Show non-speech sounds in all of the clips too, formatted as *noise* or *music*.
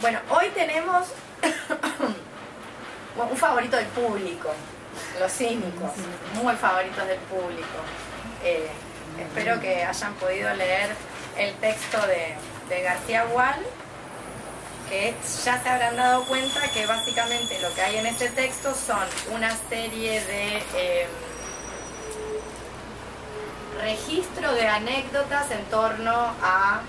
Bueno, hoy tenemos *coughs* un favorito del público, los cínicos, muy favoritos del público. Eh, espero que hayan podido leer el texto de, García Wall, que ya se habrán dado cuenta que básicamente lo que hay en este texto son una serie de eh, registro de anécdotas en torno a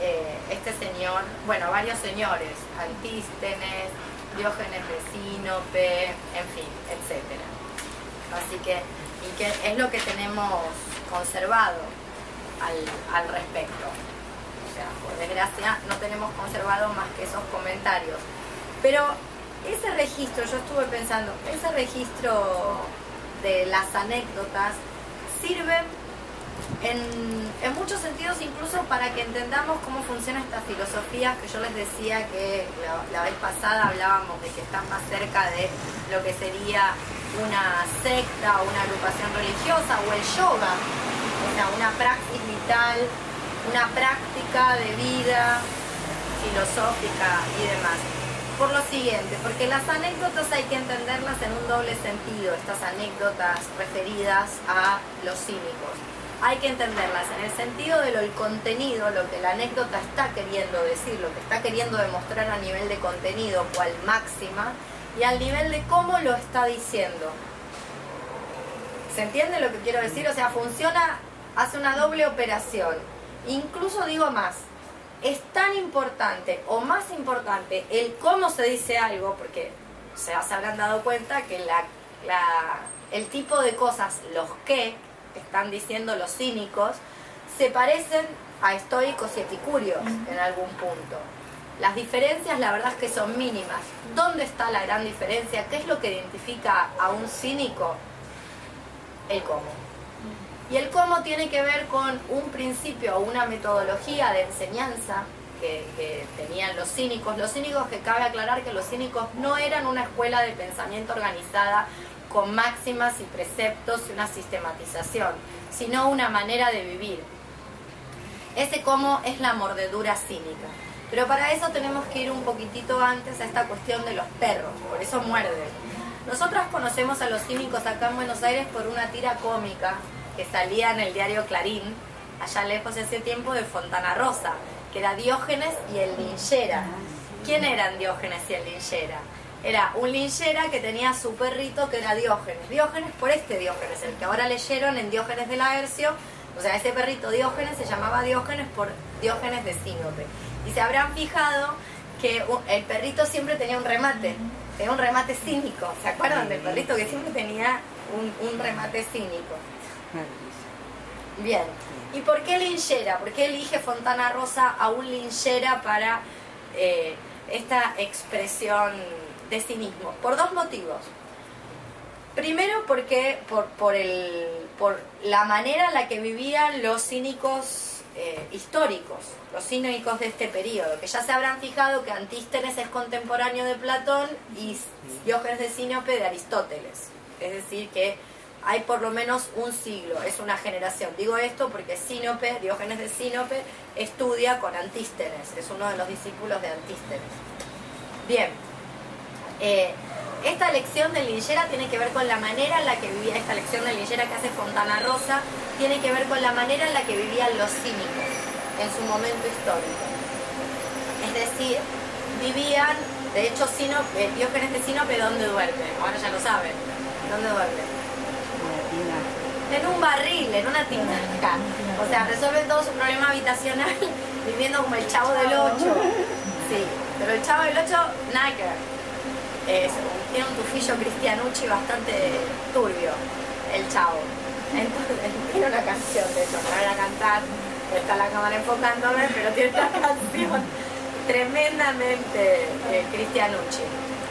eh, este señor, bueno, varios señores, Antístenes, Diógenes de Sinope, en fin, etc. Así que, y que es lo que tenemos conservado al, respecto. O sea, por desgracia no tenemos conservado más que esos comentarios. Pero ese registro, yo estuve pensando, ese registro de las anécdotas sirve en, muchos sentidos incluso para que entendamos cómo funciona esta filosofía que yo les decía que la, vez pasada hablábamos de que están más cerca de lo que sería una secta o una agrupación religiosa o el yoga, o una praxis vital, una práctica de vida filosófica y demás. Por lo siguiente, porque las anécdotas hay que entenderlas en un doble sentido, estas anécdotas referidas a los cínicos hay que entenderlas en el sentido de lo el contenido, lo que la anécdota está queriendo decir, lo que está queriendo demostrar a nivel de contenido, cual máxima, y al nivel de cómo lo está diciendo. ¿Se entiende lo que quiero decir? O sea, funciona, hace una doble operación. Incluso digo más, es tan importante o más importante el cómo se dice algo, porque se habrán dado cuenta que la, el tipo de cosas, los que, están diciendo los cínicos, se parecen a estoicos y epicúreos en algún punto. Las diferencias la verdad es que son mínimas. ¿Dónde está la gran diferencia? ¿Qué es lo que identifica a un cínico? El cómo. Y el cómo tiene que ver con un principio o una metodología de enseñanza que, que, tenían los cínicos. Los cínicos que cabe aclarar que los cínicos no eran una escuela de pensamiento organizada con máximas y preceptos y una sistematización, sino una manera de vivir. Ese cómo es la mordedura cínica. Pero para eso tenemos que ir un poquitito antes a esta cuestión de los perros, por eso muerden. Nosotros conocemos a los cínicos acá en Buenos Aires por una tira cómica que salía en el diario Clarín, allá lejos ese tiempo de Fontana Rosa, que era Diógenes y el linchera. ¿Quién eran Diógenes y el linchera? Era un linchera que tenía su perrito que era Diógenes. Diógenes por este Diógenes, el que ahora leyeron en Diógenes de Laercio. O sea, ese perrito Diógenes se llamaba Diógenes por Diógenes de Sinope. Y se habrán fijado que el perrito siempre tenía un remate, tenía un remate cínico. ¿Se acuerdan del perrito que siempre tenía un, remate cínico? Bien. ¿Y por qué linchera? ¿Por qué elige Fontana Rosa a un linchera para eh, esta expresión de sí mismo, por dos motivos. Primero porque por, la manera en la que vivían los cínicos eh, históricos, los cínicos de este periodo, que ya se habrán fijado que Antístenes es contemporáneo de Platón y Diógenes de Sinope de Aristóteles. Es decir, que hay por lo menos un siglo, es una generación. Digo esto porque Sinope, Diógenes de Sinope, estudia con Antístenes, es uno de los discípulos de Antístenes. Bien, eh, esta lección de Lillera tiene que ver con la manera en la que vivía, esta lección de Lillera que hace Fontana Rosa, tiene que ver con la manera en la que vivían los cínicos en su momento histórico. Es decir, vivían, de hecho, Sinope, Diógenes de Sinope, ¿dónde duerme? Ahora ya lo saben. ¿Dónde duerme? En un barril, en una tina. O sea, resuelve todo su problema habitacional *laughs* viviendo como el chavo del 8. Sí, pero el chavo del 8, nada tiene un tufillo cristianucci bastante turbio, el chavo. Entonces, *laughs* tiene una canción, de hecho, me voy a cantar, está la cámara enfocándome, pero tiene una *laughs* canción tremendamente eh, cristianucci.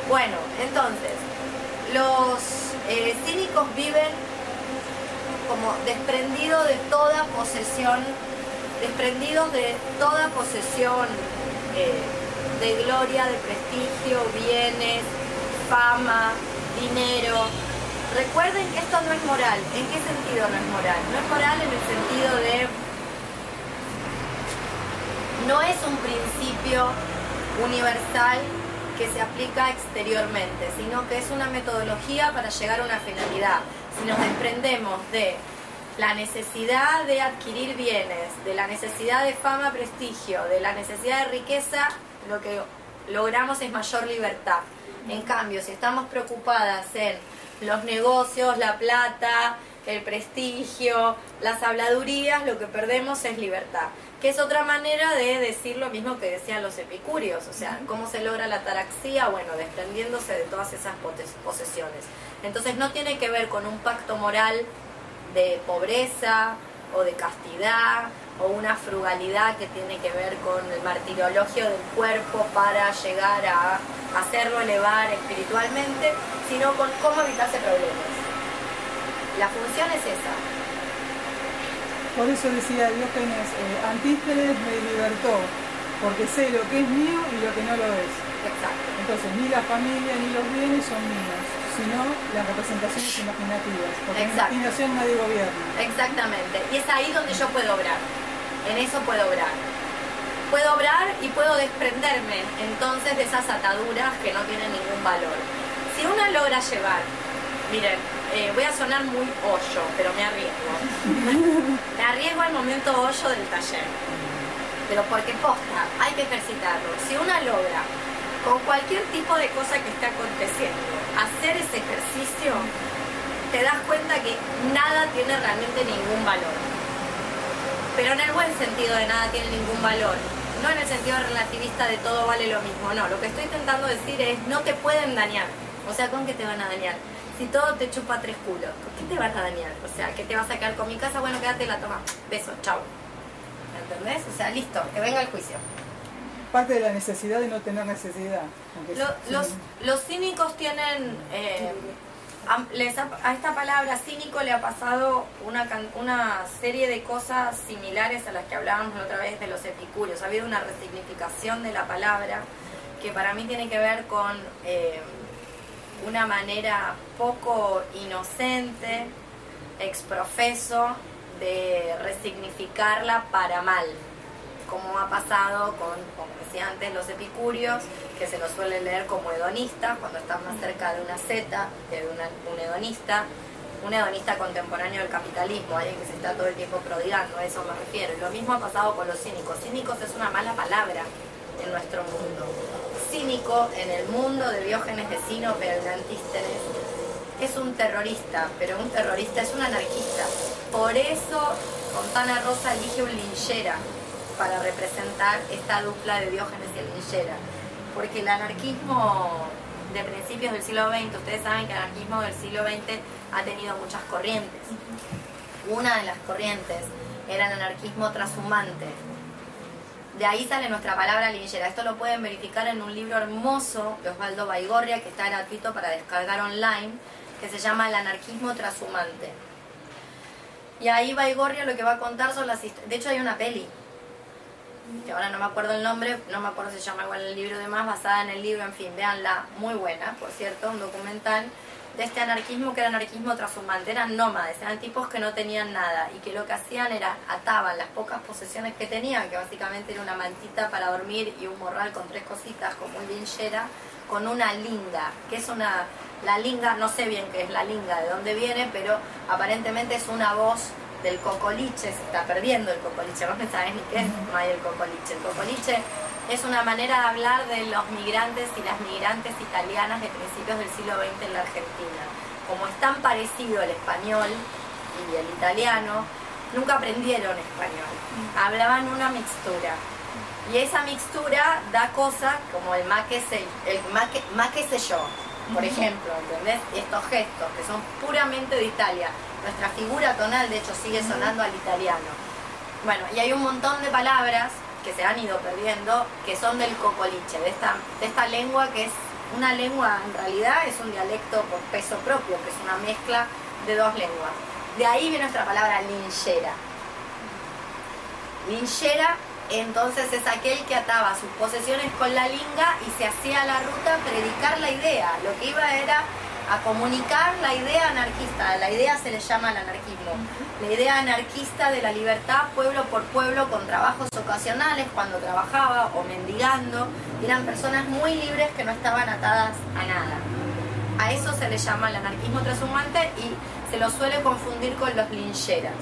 Bueno, entonces, los eh, cínicos viven como desprendidos de toda posesión, desprendidos de toda posesión eh, de gloria, de prestigio, bienes, fama, dinero. Recuerden que esto no es moral. ¿En qué sentido no es moral? No es moral en el sentido de... No es un principio universal que se aplica exteriormente, sino que es una metodología para llegar a una finalidad. Si nos desprendemos de la necesidad de adquirir bienes, de la necesidad de fama, prestigio, de la necesidad de riqueza, lo que logramos es mayor libertad. En cambio, si estamos preocupadas en los negocios, la plata, el prestigio, las habladurías, lo que perdemos es libertad. Que es otra manera de decir lo mismo que decían los epicúreos, o sea, cómo se logra la ataraxia, bueno, desprendiéndose de todas esas posesiones. Entonces no tiene que ver con un pacto moral de pobreza o de castidad o una frugalidad que tiene que ver con el martirologio del cuerpo para llegar a hacerlo elevar espiritualmente, sino con cómo evitarse problemas. La función es esa. Por eso decía Diógenes, eh, Antístenes me libertó, porque sé lo que es mío y lo que no lo es. Exacto. Entonces, ni la familia ni los bienes son míos, sino las representaciones imaginativas, porque la imaginación nadie gobierna. Exactamente, y es ahí donde yo puedo obrar, en eso puedo obrar. Puedo obrar y puedo desprenderme entonces de esas ataduras que no tienen ningún valor. Si uno logra llevar, miren, eh, voy a sonar muy hoyo, pero me arriesgo. *laughs* me arriesgo al momento hoyo del taller. Pero porque posta, hay que ejercitarlo. Si una logra, con cualquier tipo de cosa que esté aconteciendo, hacer ese ejercicio, te das cuenta que nada tiene realmente ningún valor. Pero en el buen sentido de nada tiene ningún valor. No en el sentido relativista de todo vale lo mismo, no. Lo que estoy intentando decir es no te pueden dañar. O sea, ¿con qué te van a dañar? si todo te chupa tres culos, ¿por qué te vas a dañar? O sea, ¿qué te vas a quedar con mi casa? Bueno, quédate la toma. Beso, chao. ¿Entendés? O sea, listo, que venga el juicio. Parte de la necesidad de no tener necesidad. los, los, cínicos tienen... Eh, a, esta palabra cínico le ha pasado una, una serie de cosas similares a las que hablábamos la otra vez de los epicúreos. Ha habido una resignificación de la palabra que para mí tiene que ver con... Eh, una manera poco inocente, exprofeso, de resignificarla para mal, como ha pasado con, antes, los epicúreos, que se los suele leer como hedonistas, cuando están más cerca de una zeta, de un hedonista, un hedonista contemporáneo del capitalismo, alguien que se está todo el tiempo prodigando, a eso me refiero. Lo mismo ha pasado con los cínicos. Cínicos es una mala palabra en nuestro mundo cínico en el mundo de Diógenes de Sinope, el Antístenes, es un terrorista, pero un terrorista es un anarquista. Por eso Fontana Rosa elige un linchera para representar esta dupla de Diógenes y linchera. Porque el anarquismo de principios del siglo XX, ustedes saben que el anarquismo del siglo XX ha tenido muchas corrientes. Una de las corrientes era el anarquismo trashumante, de ahí sale nuestra palabra linchera. Esto lo pueden verificar en un libro hermoso de Osvaldo Baigorria que está gratuito para descargar online, que se llama El anarquismo trashumante. Y ahí Baigorria lo que va a contar son las historias. De hecho, hay una peli, ahora no me acuerdo el nombre, no me acuerdo si se llama igual el libro de más, basada en el libro, en fin, véanla, muy buena, por cierto, un documental de este anarquismo que era anarquismo trashumante. Eran nómades, eran tipos que no tenían nada y que lo que hacían era ataban las pocas posesiones que tenían, que básicamente era una mantita para dormir y un morral con tres cositas como un linchera, con una linga, que es una... La linga, no sé bien qué es la linga, de dónde viene, pero aparentemente es una voz del cocoliche, se está perdiendo el cocoliche, vos no sabés ni qué es, no hay el cocoliche. El cocoliche es una manera de hablar de los migrantes y las migrantes italianas de principios del siglo XX en la Argentina. Como es tan parecido el español y el italiano, nunca aprendieron español, hablaban una mixtura. Y esa mixtura da cosas como el ma que sé, el ma que, sé yo, por ejemplo, ¿entendés? Y estos gestos que son puramente de Italia. Nuestra figura tonal, de hecho, sigue sonando al italiano. Bueno, y hay un montón de palabras que se han ido perdiendo, que son del cocoliche, de esta, de esta lengua que es una lengua, en realidad es un dialecto por peso propio, que es una mezcla de dos lenguas. De ahí viene nuestra palabra linchera. Linchera entonces es aquel que ataba sus posesiones con la linga y se hacía la ruta predicar la idea. Lo que iba era a comunicar la idea anarquista. La idea se le llama el anarquismo. La idea anarquista de la libertad pueblo por pueblo con trabajos ocasionales cuando trabajaba o mendigando. Eran personas muy libres que no estaban atadas a nada. A eso se le llama el anarquismo transhumante y se lo suele confundir con los lincheras.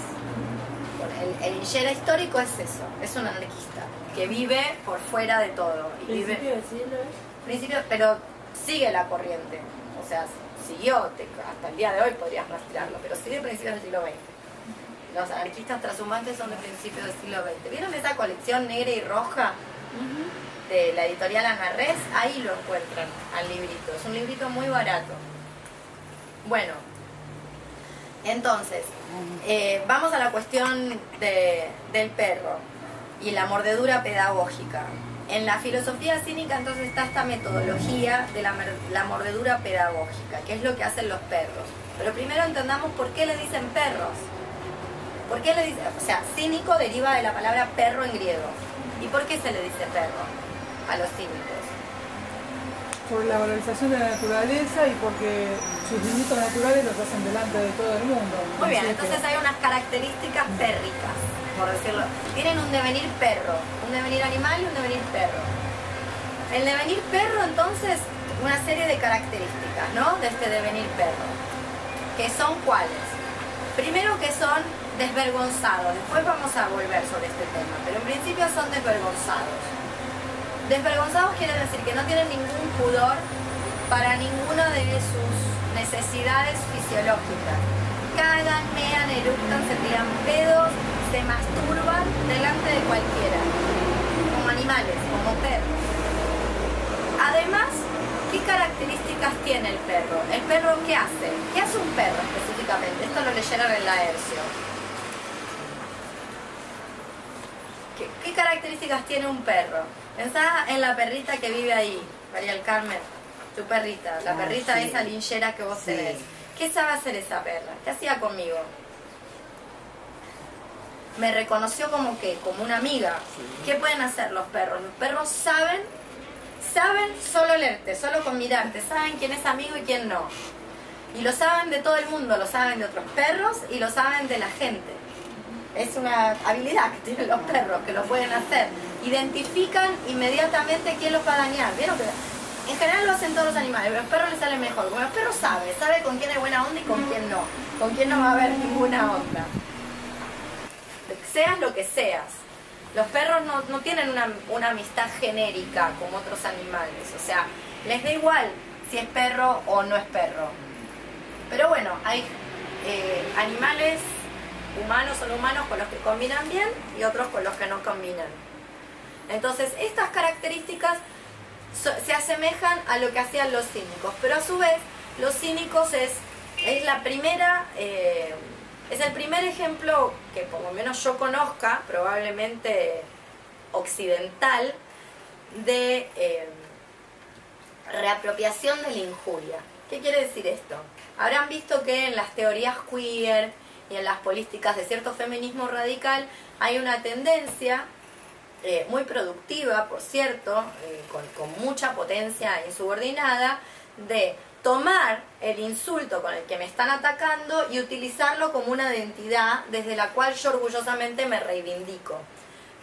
El, el linchera histórico es eso, es un anarquista que vive por fuera de todo. Y vive, ¿Principio del siglo principio, pero sigue la corriente. O sea, siguió, te- hasta el día de hoy podrías rastrearlo, pero sigue principios del siglo XX. Los anarquistas transhumantes son de principios del siglo XX. ¿Vieron esa colección negra y roja de la editorial Anarres? Ahí lo encuentran al librito. Es un librito muy barato. Bueno, entonces, eh, vamos a la cuestión de- del perro y la mordedura pedagógica. En la filosofía cínica entonces está esta metodología de la, la mordedura pedagógica, que es lo que hacen los perros. Pero primero entendamos por qué le dicen perros. ¿Por qué le dicen? O sea, cínico deriva de la palabra perro en griego. ¿Y por qué se le dice perro a los cínicos? Por la valorización de la naturaleza y porque sus delitos naturales los hacen delante de todo el mundo. Muy bien, entonces hay unas características pérricas, por decirlo. Tienen un devenir perro, un devenir animal y un devenir perro. El devenir perro, entonces, una serie de características, ¿no? De este devenir perro. ¿Que son cuáles? Primero que son desvergonzados, después vamos a volver sobre este tema, pero en principio son desvergonzados. Desvergonzados quiere decir que no tienen ningún pudor para ninguna de sus necesidades fisiológicas. Cagan, mean, eructan, se tiran pedos, se masturban delante de cualquiera, como animales, como perros. Además, ¿qué características tiene el perro? ¿El perro qué hace? ¿Qué hace un perro específicamente? Esto lo leyeron en Laercio. ¿Qué, qué características tiene un perro? Pensá en la perrita que vive ahí, María del Carmen, tu perrita, la Ah, perrita sí. esa linchera que vos Sí. tenés. ¿Qué sabe hacer esa perra? ¿Qué hacía conmigo? Me reconoció como que, como una amiga. ¿Qué pueden hacer los perros? Los perros saben, saben solo leerte, solo con mirarte, saben quién es amigo y quién no. Y lo saben de todo el mundo, lo saben de otros perros y lo saben de la gente. Es una habilidad que tienen los perros, que lo pueden hacer. Identifican inmediatamente quién los va a dañar. ¿Vieron que en general lo hacen todos los animales, pero a los perros les sale mejor. Como los perros saben, sabe con quién hay buena onda y con quién no. Con quién no va a haber ninguna onda. Seas lo que seas. Los perros no, tienen una, amistad genérica como otros animales. O sea, les da igual si es perro o no es perro. Pero bueno, hay eh, animales humanos o no humanos con los que combinan bien y otros con los que no combinan. Entonces, estas características se asemejan a lo que hacían los cínicos, pero a su vez, los cínicos es, es la primera, eh, es el primer ejemplo que por lo menos yo conozca, probablemente occidental, de eh, reapropiación de la injuria. ¿Qué quiere decir esto? Habrán visto que en las teorías queer y en las políticas de cierto feminismo radical hay una tendencia eh, muy productiva, por cierto, eh, con, con mucha potencia insubordinada, de tomar el insulto con el que me están atacando y utilizarlo como una identidad desde la cual yo orgullosamente me reivindico.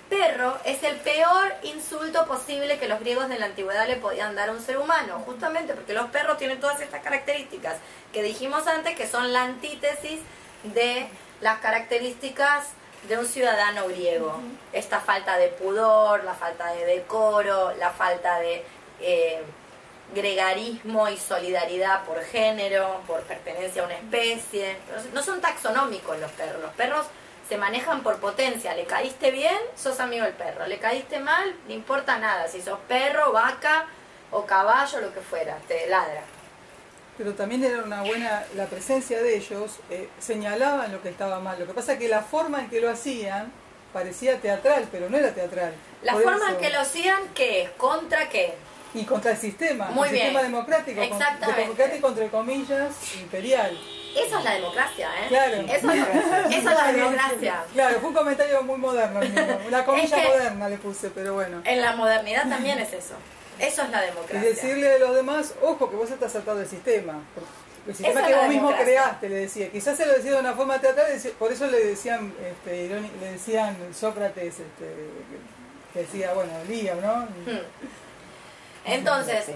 Perro es el peor insulto posible que los griegos de la antigüedad le podían dar a un ser humano, justamente porque los perros tienen todas estas características que dijimos antes que son la antítesis de las características de un ciudadano griego. Esta falta de pudor, la falta de decoro, la falta de eh, gregarismo y solidaridad por género, por pertenencia a una especie. No son taxonómicos los perros. Los perros se manejan por potencia. Le caíste bien, sos amigo del perro. Le caíste mal, no importa nada. Si sos perro, vaca o caballo, lo que fuera, te ladra. Pero también era una buena, la presencia de ellos eh, señalaban lo que estaba mal. Lo que pasa es que la forma en que lo hacían parecía teatral, pero no era teatral. La Por forma en que lo hacían, ¿qué es? ¿Contra qué? Y contra el sistema, Muy el bien. sistema democrático, Exactamente. democrático entre comillas, imperial. Eso es la democracia, ¿eh? Claro. Eso, es, *laughs* eso es la democracia. Claro, fue un comentario muy moderno. Una comilla que- moderna le puse, pero bueno. En la modernidad también es eso. Eso es la Y democracia. decirle a los demás, ojo que vos estás saltado del sistema. el sistema Esa que vos mismo democracia. creaste, le decía. Quizás se lo decía de una forma teatral, por eso le decían, este, le decían Sócrates, este, que- decía, bueno, Liam, ¿no? Hmm. Entonces.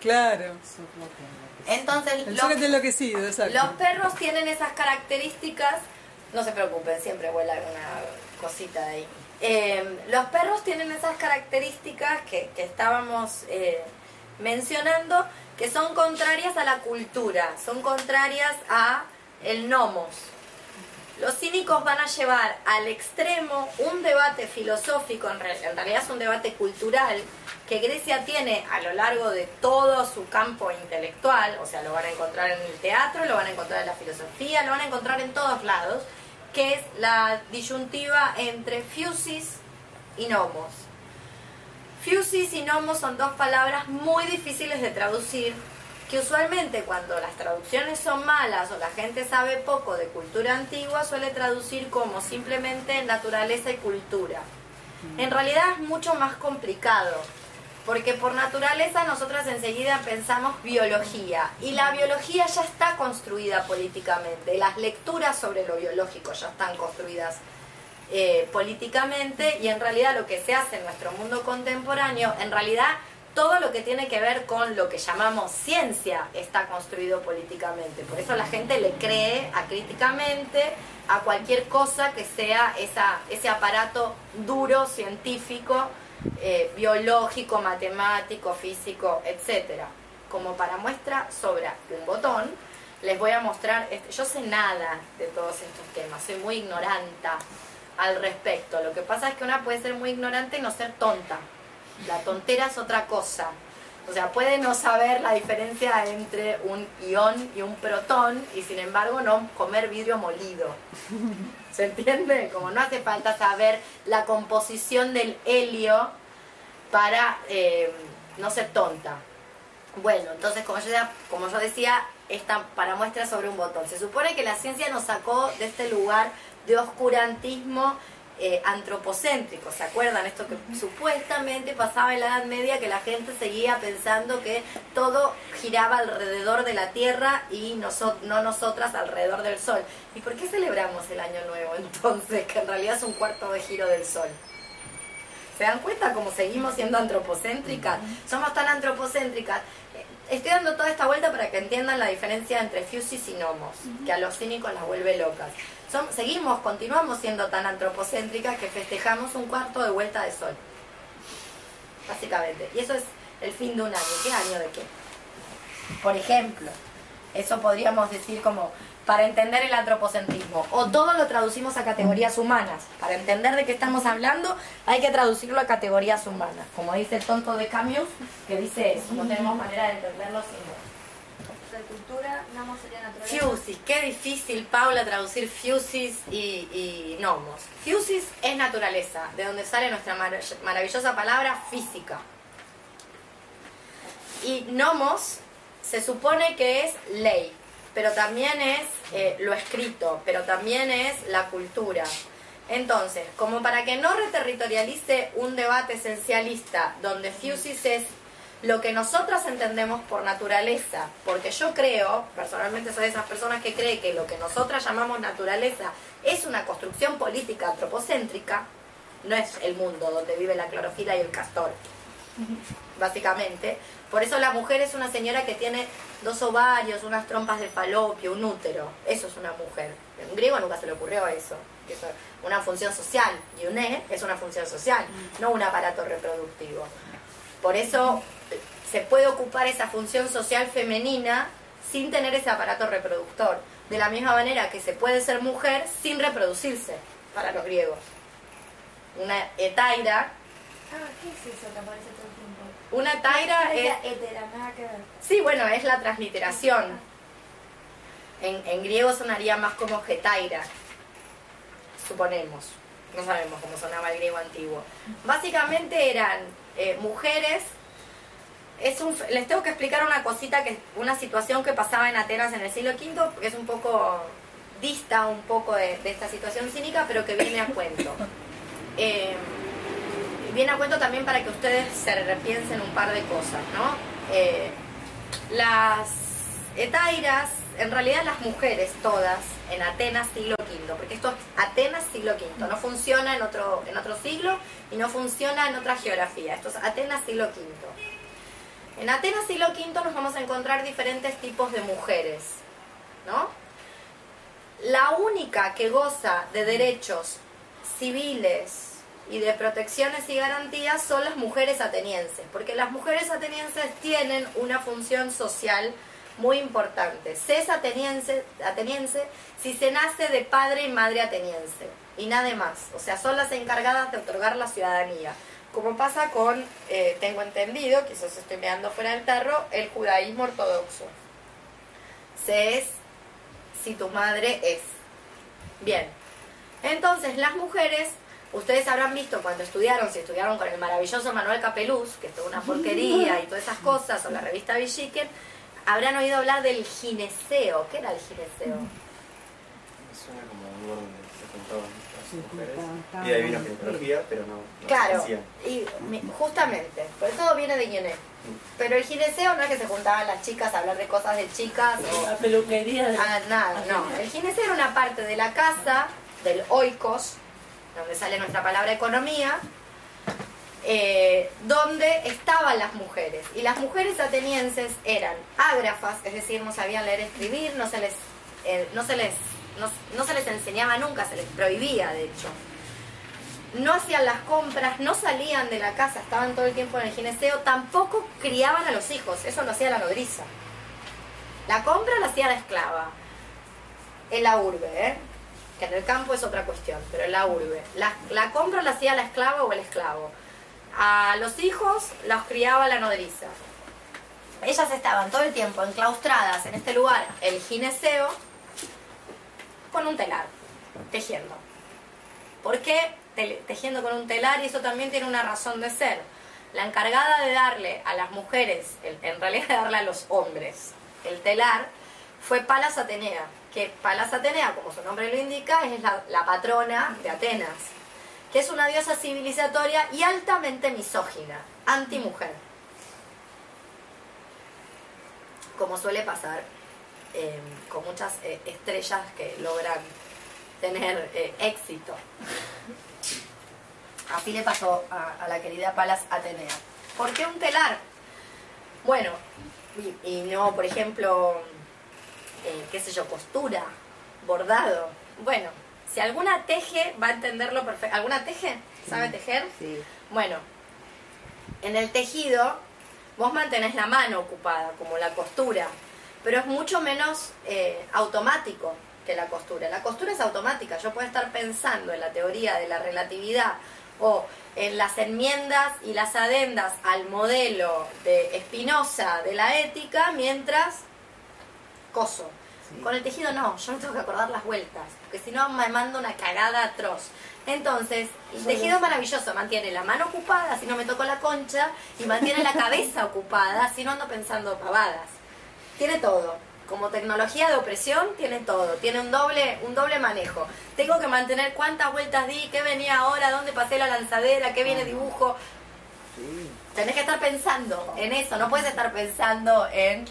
Claro. Entonces los perros tienen esas características. No se preocupen, siempre vuela una cosita de ahí. Eh, los perros tienen esas características que, que estábamos eh, mencionando, que son contrarias a la cultura, son contrarias a el nomos. Los cínicos van a llevar al extremo un debate filosófico, en, re- en realidad es un debate cultural, que Grecia tiene a lo largo de todo su campo intelectual, o sea, lo van a encontrar en el teatro, lo van a encontrar en la filosofía, lo van a encontrar en todos lados, que es la disyuntiva entre fusis y nomos. Fusis y nomos son dos palabras muy difíciles de traducir, que usualmente cuando las traducciones son malas o la gente sabe poco de cultura antigua suele traducir como simplemente naturaleza y cultura. En realidad es mucho más complicado, porque por naturaleza nosotras enseguida pensamos biología, y la biología ya está construida políticamente, las lecturas sobre lo biológico ya están construidas eh, políticamente y en realidad lo que se hace en nuestro mundo contemporáneo, en realidad todo lo que tiene que ver con lo que llamamos ciencia está construido políticamente. Por eso la gente le cree acríticamente a cualquier cosa que sea esa, ese aparato duro, científico, eh, biológico, matemático, físico, etcétera. Como para muestra sobra un botón, les voy a mostrar, este, yo sé nada de todos estos temas, soy muy ignoranta al respecto. Lo que pasa es que una puede ser muy ignorante y no ser tonta. La tontera es otra cosa. O sea, puede no saber la diferencia entre un ión y un protón y sin embargo no comer vidrio molido. *laughs* ¿Se entiende? Como no hace falta saber la composición del helio para eh, no ser tonta. Bueno, entonces como yo, como yo decía, esta para muestra sobre un botón. Se supone que la ciencia nos sacó de este lugar de oscurantismo eh, antropocéntrico. ¿Se acuerdan? Esto que supuestamente pasaba en la Edad Media, que la gente seguía pensando que todo giraba alrededor de la Tierra y noso- no nosotras alrededor del Sol. ¿Y por qué celebramos el Año Nuevo *laughs* entonces? Que en realidad es un cuarto de giro del Sol. ¿Se dan cuenta cómo seguimos siendo antropocéntricas? Somos tan antropocéntricas. Eh, Estoy dando toda esta vuelta para que entiendan la diferencia entre fusis y nomos, que a los cínicos las vuelve locas. Seguimos, continuamos siendo tan antropocéntricas que festejamos un cuarto de vuelta de sol. Básicamente. Y eso es el fin de un año. ¿Qué año de qué? Por ejemplo, eso podríamos decir como para entender el antropocentrismo. O todo lo traducimos a categorías humanas. Para entender de qué estamos hablando, hay que traducirlo a categorías humanas. Como dice el tonto de Camus, que dice eso. No tenemos manera de entenderlo sin cultura, namo sería naturaleza. Fusis, qué difícil, Paula, traducir fusis y, y nomos. Fusis es naturaleza, de donde sale nuestra mar- maravillosa palabra física. Y nomos se supone que es ley, pero también es eh, lo escrito, pero también es la cultura. Entonces, como para que no reterritorialice un debate esencialista donde fusis es lo que nosotras entendemos por naturaleza, porque yo creo, personalmente soy de esas personas que cree que lo que nosotras llamamos naturaleza es una construcción política antropocéntrica, no es el mundo donde vive la clorofila y el castor, básicamente. Por eso la mujer es una señora que tiene dos ovarios, unas trompas de falopio, un útero. Eso es una mujer. En griego nunca se le ocurrió eso. que es una función social. Y un E es una función social, no un aparato reproductivo. Por eso se puede ocupar esa función social femenina sin tener ese aparato reproductor. De la misma manera que se puede ser mujer sin reproducirse para los griegos. Una etaira, Ah, ¿qué es eso que aparece todo el tiempo? una etaira es Hetera, hetera, nada que ver. Sí, bueno, es la transliteración. En, en griego sonaría más como getaira, suponemos. No sabemos cómo sonaba el griego antiguo. Básicamente eran eh, mujeres. Es un, les tengo que explicar una cosita, que una situación que pasaba en Atenas en el siglo V, porque es un poco dista un poco de, de esta situación cínica, pero que viene a cuento. *laughs* Eh, viene a cuento también para que ustedes se repiensen un par de cosas, ¿no? Eh, las etairas, en realidad las mujeres todas en Atenas siglo V, porque esto es Atenas siglo V, no funciona en otro, en otro siglo y no funciona en otra geografía, esto es Atenas siglo V. En Atenas siglo V nos vamos a encontrar diferentes tipos de mujeres, ¿no? La única que goza de derechos civiles y de protecciones y garantías son las mujeres atenienses, porque las mujeres atenienses tienen una función social muy importante. Se es ateniense, ateniense si se nace de padre y madre ateniense, y nada más. O sea, son las encargadas de otorgar la ciudadanía. Como pasa con, eh, tengo entendido, quizás estoy mirando fuera del tarro, el judaísmo ortodoxo. Se es si tu madre es. Bien, entonces las mujeres, ustedes habrán visto cuando estudiaron, si estudiaron con el maravilloso Manuel Capeluz, que es toda una porquería y todas esas cosas, o la revista Villiquen, habrán oído hablar del gineceo. ¿Qué era el gineceo? Suena como un Se mujeres. Y de ahí vino ginecología, pero no. no Claro, y justamente, pero todo viene de Guiné. Pero el gineceo no es que se juntaban las chicas a hablar de cosas de chicas o La peluquería de... Ah, nada, no. El gineceo era una parte de la casa, del oikos, donde sale nuestra palabra economía, eh, donde estaban las mujeres. Y las mujeres atenienses eran ágrafas, es decir, no sabían leer escribir, no se les, eh, no se les, no, se les enseñaba nunca, se les prohibía, de hecho. No hacían las compras, no salían de la casa, estaban todo el tiempo en el gineceo, tampoco criaban a los hijos, eso lo hacía la nodriza. La compra la hacía la esclava. En la urbe, ¿eh? Que en el campo es otra cuestión, pero en la urbe. La, la compra la hacía la esclava o el esclavo. A los hijos los criaba la nodriza. Ellas estaban todo el tiempo enclaustradas en este lugar, el gineceo, con un telar, tejiendo. ¿Por qué Te- tejiendo con un telar? Y eso también tiene una razón de ser. La encargada de darle a las mujeres, en realidad darle a los hombres, el telar, fue Palas Atenea, que Palas Atenea, como su nombre lo indica, es la, la patrona de Atenas, que es una diosa civilizatoria y altamente misógina, antimujer. Como suele pasar eh, con muchas eh, estrellas que logran tener eh, éxito. Así le pasó a, a la querida Palas Atenea. ¿Por qué un telar? Bueno, y, y no, por ejemplo, eh, qué sé yo, costura, bordado. Bueno, si alguna teje, va a entenderlo perfecto. ¿Alguna teje? ¿Sabe tejer? Sí. Bueno, en el tejido vos mantenés la mano ocupada, como la costura, pero es mucho menos eh, automático que la costura. La costura es automática, yo puedo estar pensando en la teoría de la relatividad o en las enmiendas y las adendas al modelo de Spinoza de la ética mientras coso. Sí. Con el tejido no, yo me tengo que acordar las vueltas, porque si no me mando una cagada atroz. Entonces, el tejido es maravilloso, mantiene la mano ocupada, si no me toco la concha, y mantiene la cabeza *laughs* ocupada, si no ando pensando pavadas. Tiene todo. Como tecnología de opresión, tiene todo. Tiene un doble, un doble manejo. Tengo que mantener cuántas vueltas di, qué venía ahora, dónde pasé la lanzadera, qué viene dibujo. Sí. Tenés que estar pensando en eso, no puedes estar pensando en,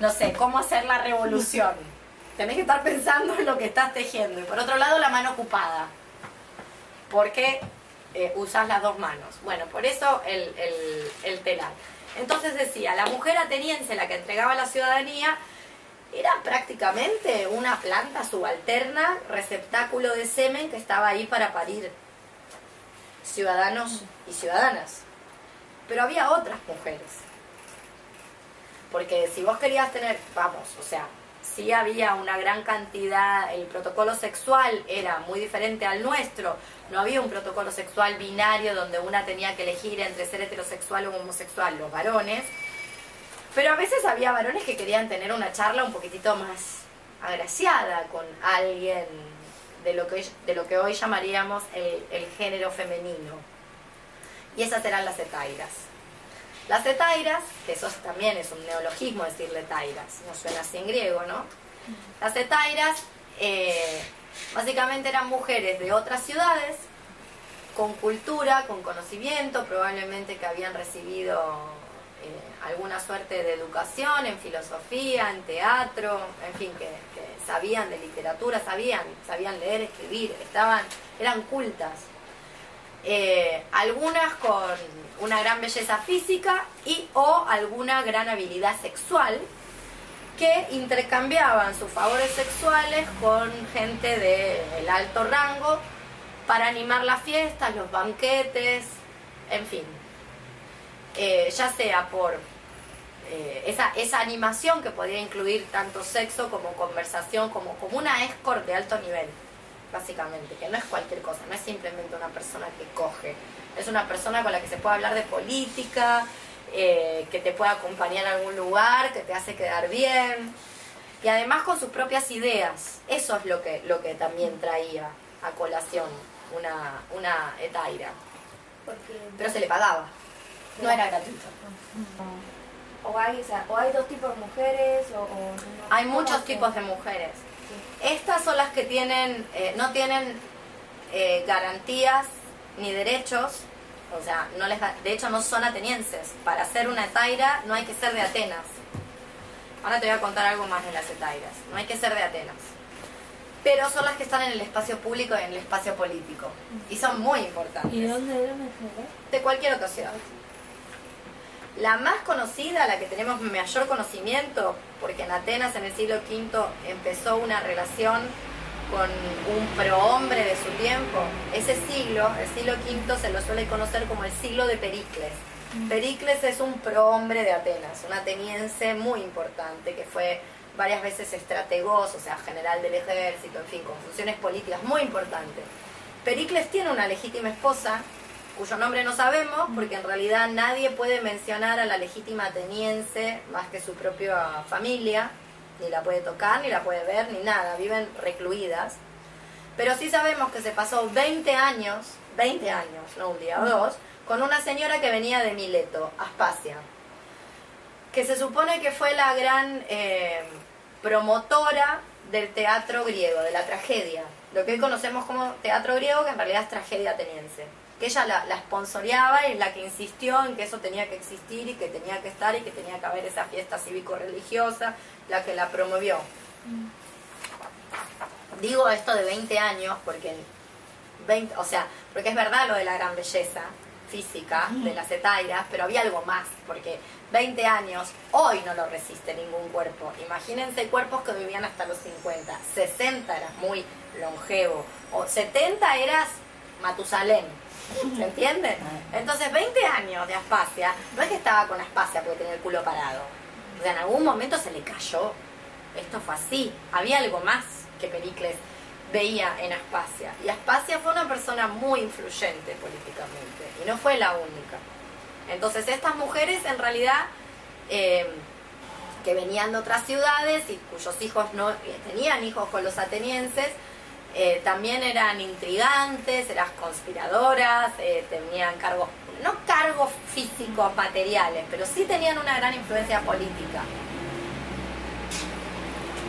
no sé, cómo hacer la revolución. *laughs* Tenés que estar pensando en lo que estás tejiendo. Y por otro lado, la mano ocupada. Porque eh, usas las dos manos. Bueno, por eso el, el, el telar. Entonces decía, la mujer ateniense, la que entregaba la ciudadanía, era prácticamente una planta subalterna, receptáculo de semen que estaba ahí para parir ciudadanos y ciudadanas. Pero había otras mujeres. Porque si vos querías tener, vamos, o sea, sí había una gran cantidad, el protocolo sexual era muy diferente al nuestro, no había un protocolo sexual binario donde una tenía que elegir entre ser heterosexual o homosexual, los varones, pero a veces había varones que querían tener una charla un poquitito más agraciada con alguien de lo que, hoy- de lo que hoy llamaríamos el, el género femenino. Y esas eran las etairas. Las etairas, que eso también es un neologismo decirle tairas, no suena así en griego, ¿no? Las etairas eh, básicamente eran mujeres de otras ciudades con cultura, con conocimiento, probablemente que habían recibido eh, alguna una suerte de educación en filosofía, en teatro, en fin, que, que sabían de literatura, sabían, sabían leer, escribir, estaban, eran cultas. Eh, algunas con una gran belleza física y o alguna gran habilidad sexual que intercambiaban sus favores sexuales con gente del alto rango para animar las fiestas, los banquetes, en fin. Eh, ya sea por eh, esa, esa animación que podía incluir tanto sexo como conversación, como, como una escort de alto nivel, básicamente, que no es cualquier cosa, no es simplemente una persona que coge, es una persona con la que se puede hablar de política, eh, que te puede acompañar a algún lugar, que te hace quedar bien, y además con sus propias ideas. Eso es lo que, lo que también traía a colación una, una etaira. Porque Pero se le pagaba, no era gratuito. o hay, o, sea, o hay dos tipos de mujeres o, o no- Hay ¿cómo muchos tipos de mujeres. Estas son las que tienen, eh, no tienen eh, garantías ni derechos, o sea, no les da- de hecho no son atenienses. Para ser una etaira no hay que ser de Atenas. Ahora te voy a contar algo más de las etairas. No hay que ser de Atenas. Pero son las que están en el espacio público y en el espacio político. Y son muy importantes. ¿Y dónde eran de cualquier otra ciudad. La más conocida, la que tenemos mayor conocimiento, porque en Atenas en el siglo V empezó una relación con un prohombre de su tiempo. Ese siglo, el siglo V, se lo suele conocer como el siglo de Pericles. Pericles es un prohombre de Atenas, un ateniense muy importante que fue varias veces estrategos, o sea, general del ejército, en fin, con funciones políticas muy importantes. Pericles tiene una legítima esposa, cuyo nombre no sabemos, porque en realidad nadie puede mencionar a la legítima ateniense más que su propia familia, ni la puede tocar, ni la puede ver, ni nada, viven recluidas. Pero sí sabemos que se pasó 20 años, 20 años, no un día o dos, con una señora que venía de Mileto, Aspasia, que se supone que fue la gran eh, promotora del teatro griego, de la tragedia, lo que hoy conocemos como teatro griego, que en realidad es tragedia ateniense. Que ella la, la sponsoreaba y la que insistió en que eso tenía que existir y que tenía que estar y que tenía que haber esa fiesta cívico-religiosa, la que la promovió. Digo esto de 20 años porque 20, o sea, porque es verdad lo de la gran belleza física de las etairas, pero había algo más, porque 20 años hoy no lo resiste ningún cuerpo. Imagínense cuerpos que vivían hasta los 50, 60 eras muy longevo, o 70 eras Matusalén. *laughs* ¿Se entiende? Entonces, 20 años de Aspasia, no es que estaba con Aspasia porque tenía el culo parado. O sea, en algún momento se le cayó. Esto fue así. Había algo más que Pericles veía en Aspasia. Y Aspasia fue una persona muy influyente políticamente. Y no fue la única. Entonces, estas mujeres en realidad. eh, que venían de otras ciudades y cuyos hijos no eh, tenían hijos con los atenienses, eh, también eran intrigantes, eran conspiradoras, eh, tenían cargos, no cargos físicos, materiales, pero sí tenían una gran influencia política.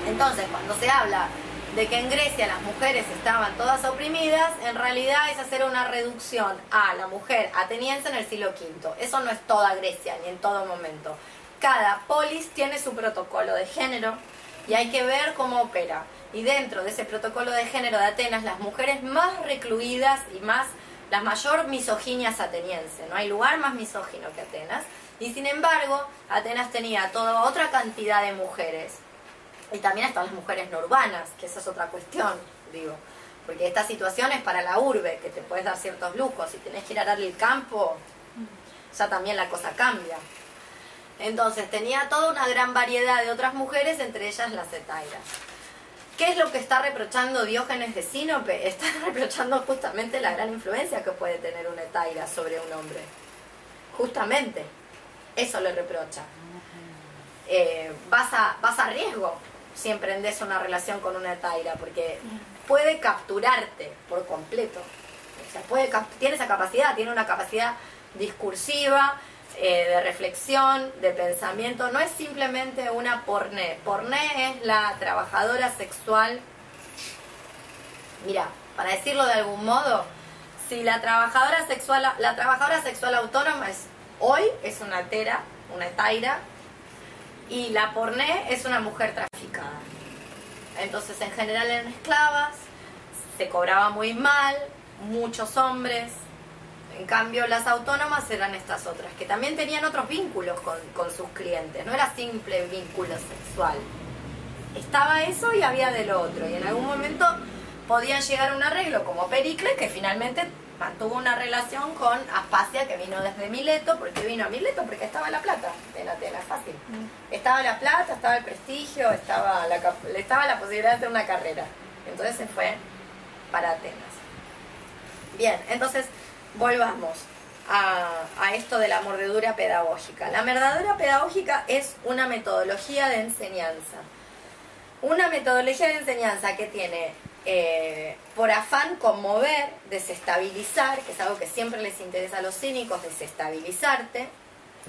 Entonces, cuando se habla de que en Grecia las mujeres estaban todas oprimidas, en realidad es hacer una reducción a la mujer ateniense en el siglo V. Eso no es toda Grecia, ni en todo momento. Cada polis tiene su protocolo de género y hay que ver cómo opera. Y dentro de ese protocolo de género de Atenas, las mujeres más recluidas y más, la mayor misoginia ateniense. No hay lugar más misógino que Atenas. Y sin embargo, Atenas tenía toda otra cantidad de mujeres. Y también están las mujeres no urbanas, que esa es otra cuestión, digo. Porque esta situación es para la urbe, que te puedes dar ciertos lujos. Si tenés que ir a arar el campo, ya también la cosa cambia. Entonces tenía toda una gran variedad de otras mujeres, entre ellas las etairas. ¿Qué es lo que está reprochando Diógenes de Sinope? *laughs* Está reprochando justamente la gran influencia que puede tener una etaira sobre un hombre. Justamente, eso le reprocha. Eh, vas, a, vas a riesgo si emprendes una relación con una etaira, porque puede capturarte por completo. O sea, puede tiene esa capacidad, tiene una capacidad discursiva, eh, de reflexión, de pensamiento. No es simplemente una porné. Porné es la trabajadora sexual. Mira, para decirlo de algún modo, si la trabajadora sexual, la trabajadora sexual autónoma es hoy es una tera, una etaira, Y la porné es una mujer traficada. Entonces, en general eran esclavas, se cobraba muy mal, muchos hombres. En cambio, las autónomas eran estas otras, que también tenían otros vínculos con, con sus clientes, no era simple vínculo sexual. Estaba eso y había del otro, y en algún momento podían llegar a un arreglo como Pericles, que finalmente mantuvo una relación con Aspasia, que vino desde Mileto, porque vino a Mileto porque estaba la plata en Atenas, fácil. Estaba la plata, estaba el prestigio, estaba la, estaba la posibilidad de hacer una carrera. Entonces se fue para Atenas. Bien, entonces volvamos a, esto de la mordedura pedagógica. La mordedura pedagógica es una metodología de enseñanza. Una metodología de enseñanza que tiene eh, por afán conmover, desestabilizar, que es algo que siempre les interesa a los cínicos, desestabilizarte,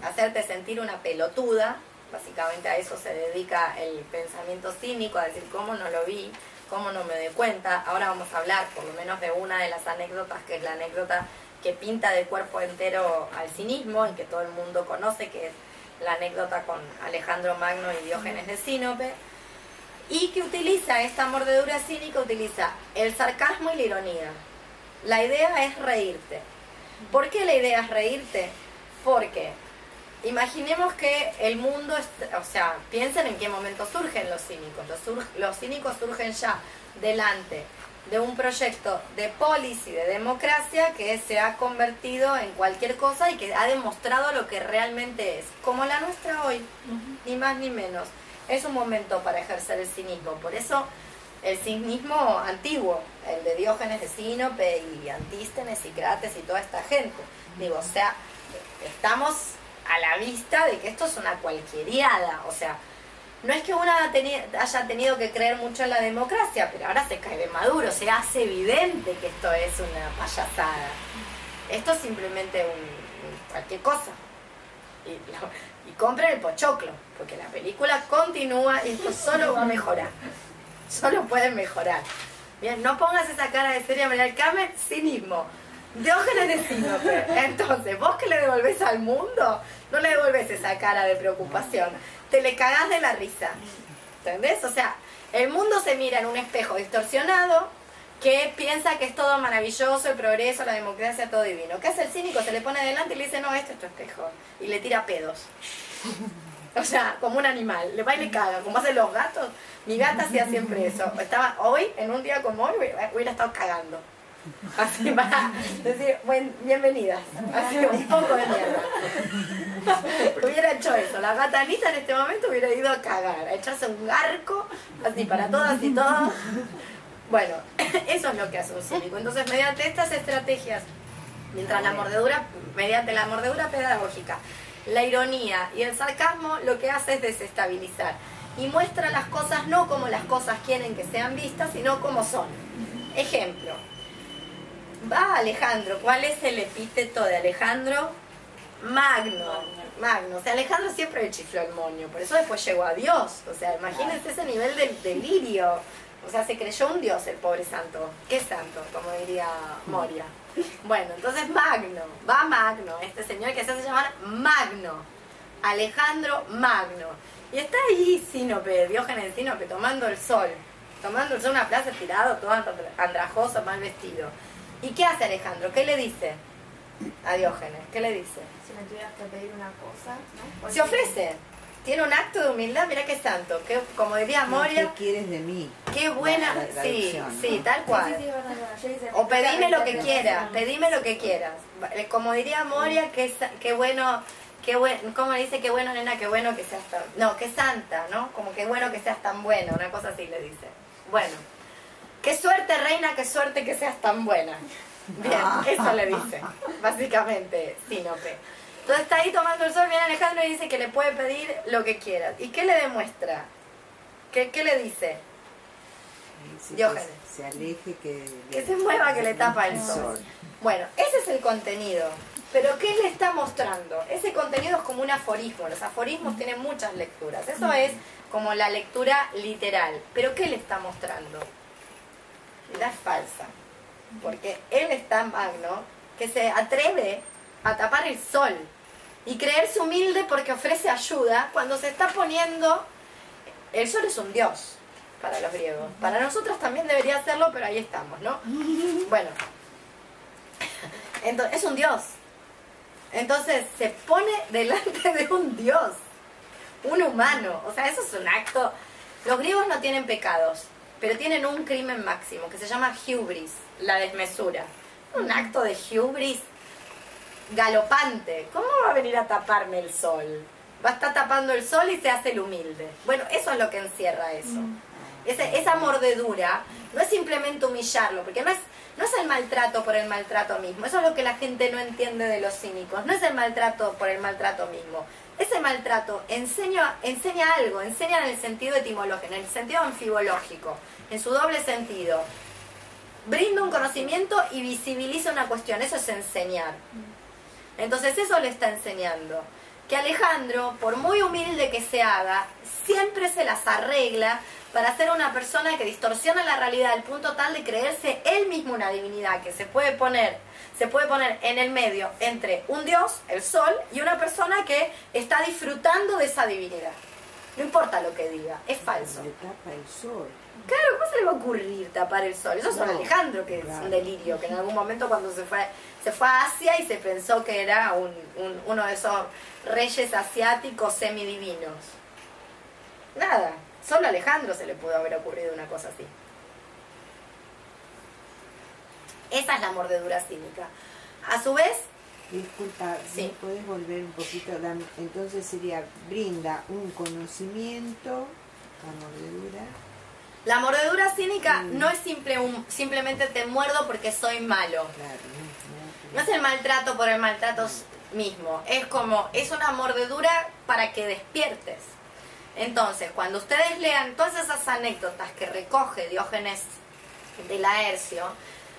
hacerte sentir una pelotuda, básicamente a eso se dedica el pensamiento cínico, a decir cómo no lo vi, cómo no me doy cuenta. Ahora vamos a hablar por lo menos de una de las anécdotas, que es la anécdota que pinta de cuerpo entero al cinismo y que todo el mundo conoce, que es la anécdota con Alejandro Magno y Diógenes de Sinope y que utiliza esta mordedura cínica, utiliza el sarcasmo y la ironía. La idea es reírte. ¿Por qué la idea es reírte? Porque imaginemos que el mundo, o sea, piensen en qué momento surgen los cínicos. Los, los cínicos surgen ya delante de un proyecto de polis y de democracia que se ha convertido en cualquier cosa y que ha demostrado lo que realmente es, como la nuestra hoy, ni más ni menos. Es un momento para ejercer el cinismo, por eso el cinismo antiguo, el de Diógenes de Sinope y Antístenes y Crates y toda esta gente. Digo, o sea, estamos a la vista de que esto es una cualquieriada, o sea, no es que uno haya teni- haya tenido que creer mucho en la democracia, pero ahora se cae de maduro, se hace evidente que esto es una payasada. Esto es simplemente un, cualquier cosa. Y, y compren el pochoclo, porque la película continúa y esto solo va a mejorar. Solo pueden mejorar. Bien, no pongas esa cara de seria María Carmen, cinismo. De Sinope. Entonces, vos que le devolvés al mundo, no le devolvés esa cara de preocupación. Te le cagás de la risa. ¿Entendés? O sea, el mundo se mira en un espejo distorsionado que piensa que es todo maravilloso, el progreso, la democracia, todo divino. ¿Qué hace el cínico? Se le pone adelante y le dice, no, esto es tu espejo. Y le tira pedos. O sea, como un animal. Le va y le caga, como hacen los gatos. Mi gata hacía siempre eso. Estaba hoy, en un día como hoy, hubiera, estado cagando. Así va. Decir, buen, bienvenidas. Así un poco de mierda. *laughs* hubiera hecho eso. La gata Anita en este momento hubiera ido a cagar, a echarse un garco, así para todas y todos. Bueno, *laughs* eso es lo que hace un cínico. Entonces, mediante estas estrategias, mientras la mordedura, mediante la mordedura pedagógica, la ironía y el sarcasmo, lo que hace es desestabilizar y muestra las cosas no como las cosas quieren que sean vistas, sino como son. Ejemplo, va Alejandro, ¿cuál es el epíteto de Alejandro? Magno. Magno. O sea, Alejandro siempre le chifló el moño, por eso después llegó a Dios. O sea, imagínense ese nivel de delirio. O sea, se creyó un dios el pobre santo. ¿Qué santo? Como diría Moria. Bueno, entonces Magno, va Magno, este señor que se hace llamar Magno. Alejandro Magno. Y está ahí Sinope, Diógenes Sinope, tomando el sol. Tomando el sol en una plaza tirado, todo andra- andrajoso, mal vestido. ¿Y qué hace Alejandro? ¿Qué le dice a Diógenes? ¿Qué le dice? Si me tuvieras que pedir una cosa, ¿no? Se ofrece. Tiene un acto de humildad, mira qué santo. Qué, como diría Moria, ¿Qué quieres de mí? qué buena. La- la Sí, sí, tal cual. sí, sí, O pedime lo que quieras, pedime lo que quieras. Como diría Moria, qué, sa- qué bueno, qué bueno, ¿cómo le dice? Qué bueno, nena, qué bueno que seas tan... No, qué santa, ¿no? Como qué bueno que seas tan buena, una cosa así le dice. Bueno, qué suerte, reina, qué suerte que seas tan buena. Bien, eso le dice, básicamente, Sinope. Entonces está ahí tomando el sol, viene Alejandro y dice que le puede pedir lo que quiera. ¿Y qué le demuestra? ¿Qué, qué le dice? Diógenes. Que se aleje, que... Que se mueva, que le tapa el sol. Bueno, ese es el contenido. Pero ¿qué le está mostrando? Ese contenido es como un aforismo. Los aforismos tienen muchas lecturas. Eso es como la lectura literal. Pero ¿qué le está mostrando? La es falsa. Porque él es tan magno que se atreve a tapar el sol. Y creerse humilde porque ofrece ayuda cuando se está poniendo... El sol es un dios para los griegos. Para nosotros también debería serlo, pero ahí estamos, ¿no? *laughs* Bueno, entonces, es un dios. Entonces se pone delante de un dios, un humano. O sea, eso es un acto... Los griegos no tienen pecados, pero tienen un crimen máximo que se llama hubris, la desmesura. Un acto de hubris galopante. ¿Cómo va a venir a taparme el sol? Va a estar tapando el sol y se hace el humilde. Bueno, eso es lo que encierra eso. Ese- esa mordedura no es simplemente humillarlo, porque no es, no es el maltrato por el maltrato mismo. Eso es lo que la gente no entiende de los cínicos. No es el maltrato por el maltrato mismo. Ese maltrato enseña, enseña algo, enseña en el sentido etimológico, en el sentido anfibológico, en su doble sentido. Brinda un conocimiento y visibiliza una cuestión. Eso es enseñar. Entonces eso le está enseñando. Que Alejandro, por muy humilde que se haga, siempre se las arregla para ser una persona que distorsiona la realidad al punto tal de creerse él mismo una divinidad que se puede poner, se puede poner en el medio entre un dios, el sol, y una persona que está disfrutando de esa divinidad. No importa lo que diga, es falso. Le tapa el sol. Claro, ¿cómo se le va a ocurrir tapar el sol? Eso es un No, Alejandro, que es un delirio, que en algún momento cuando se fue, se fue a Asia y se pensó que era un, un- uno de esos reyes asiáticos semidivinos. Nada, solo a Alejandro se le pudo haber ocurrido una cosa así. Esa es la mordedura cínica. A su vez, Disculpa, Sí. ¿me puedes volver un poquito? La- entonces sería, brinda un conocimiento, la mordedura. la mordedura cínica Mm. no es simple un, simplemente te muerdo porque soy malo. Claro, no, es el maltrato por el maltrato mismo, es como, es una mordedura para que despiertes. Entonces, cuando ustedes lean todas esas anécdotas que recoge Diógenes de Laercio,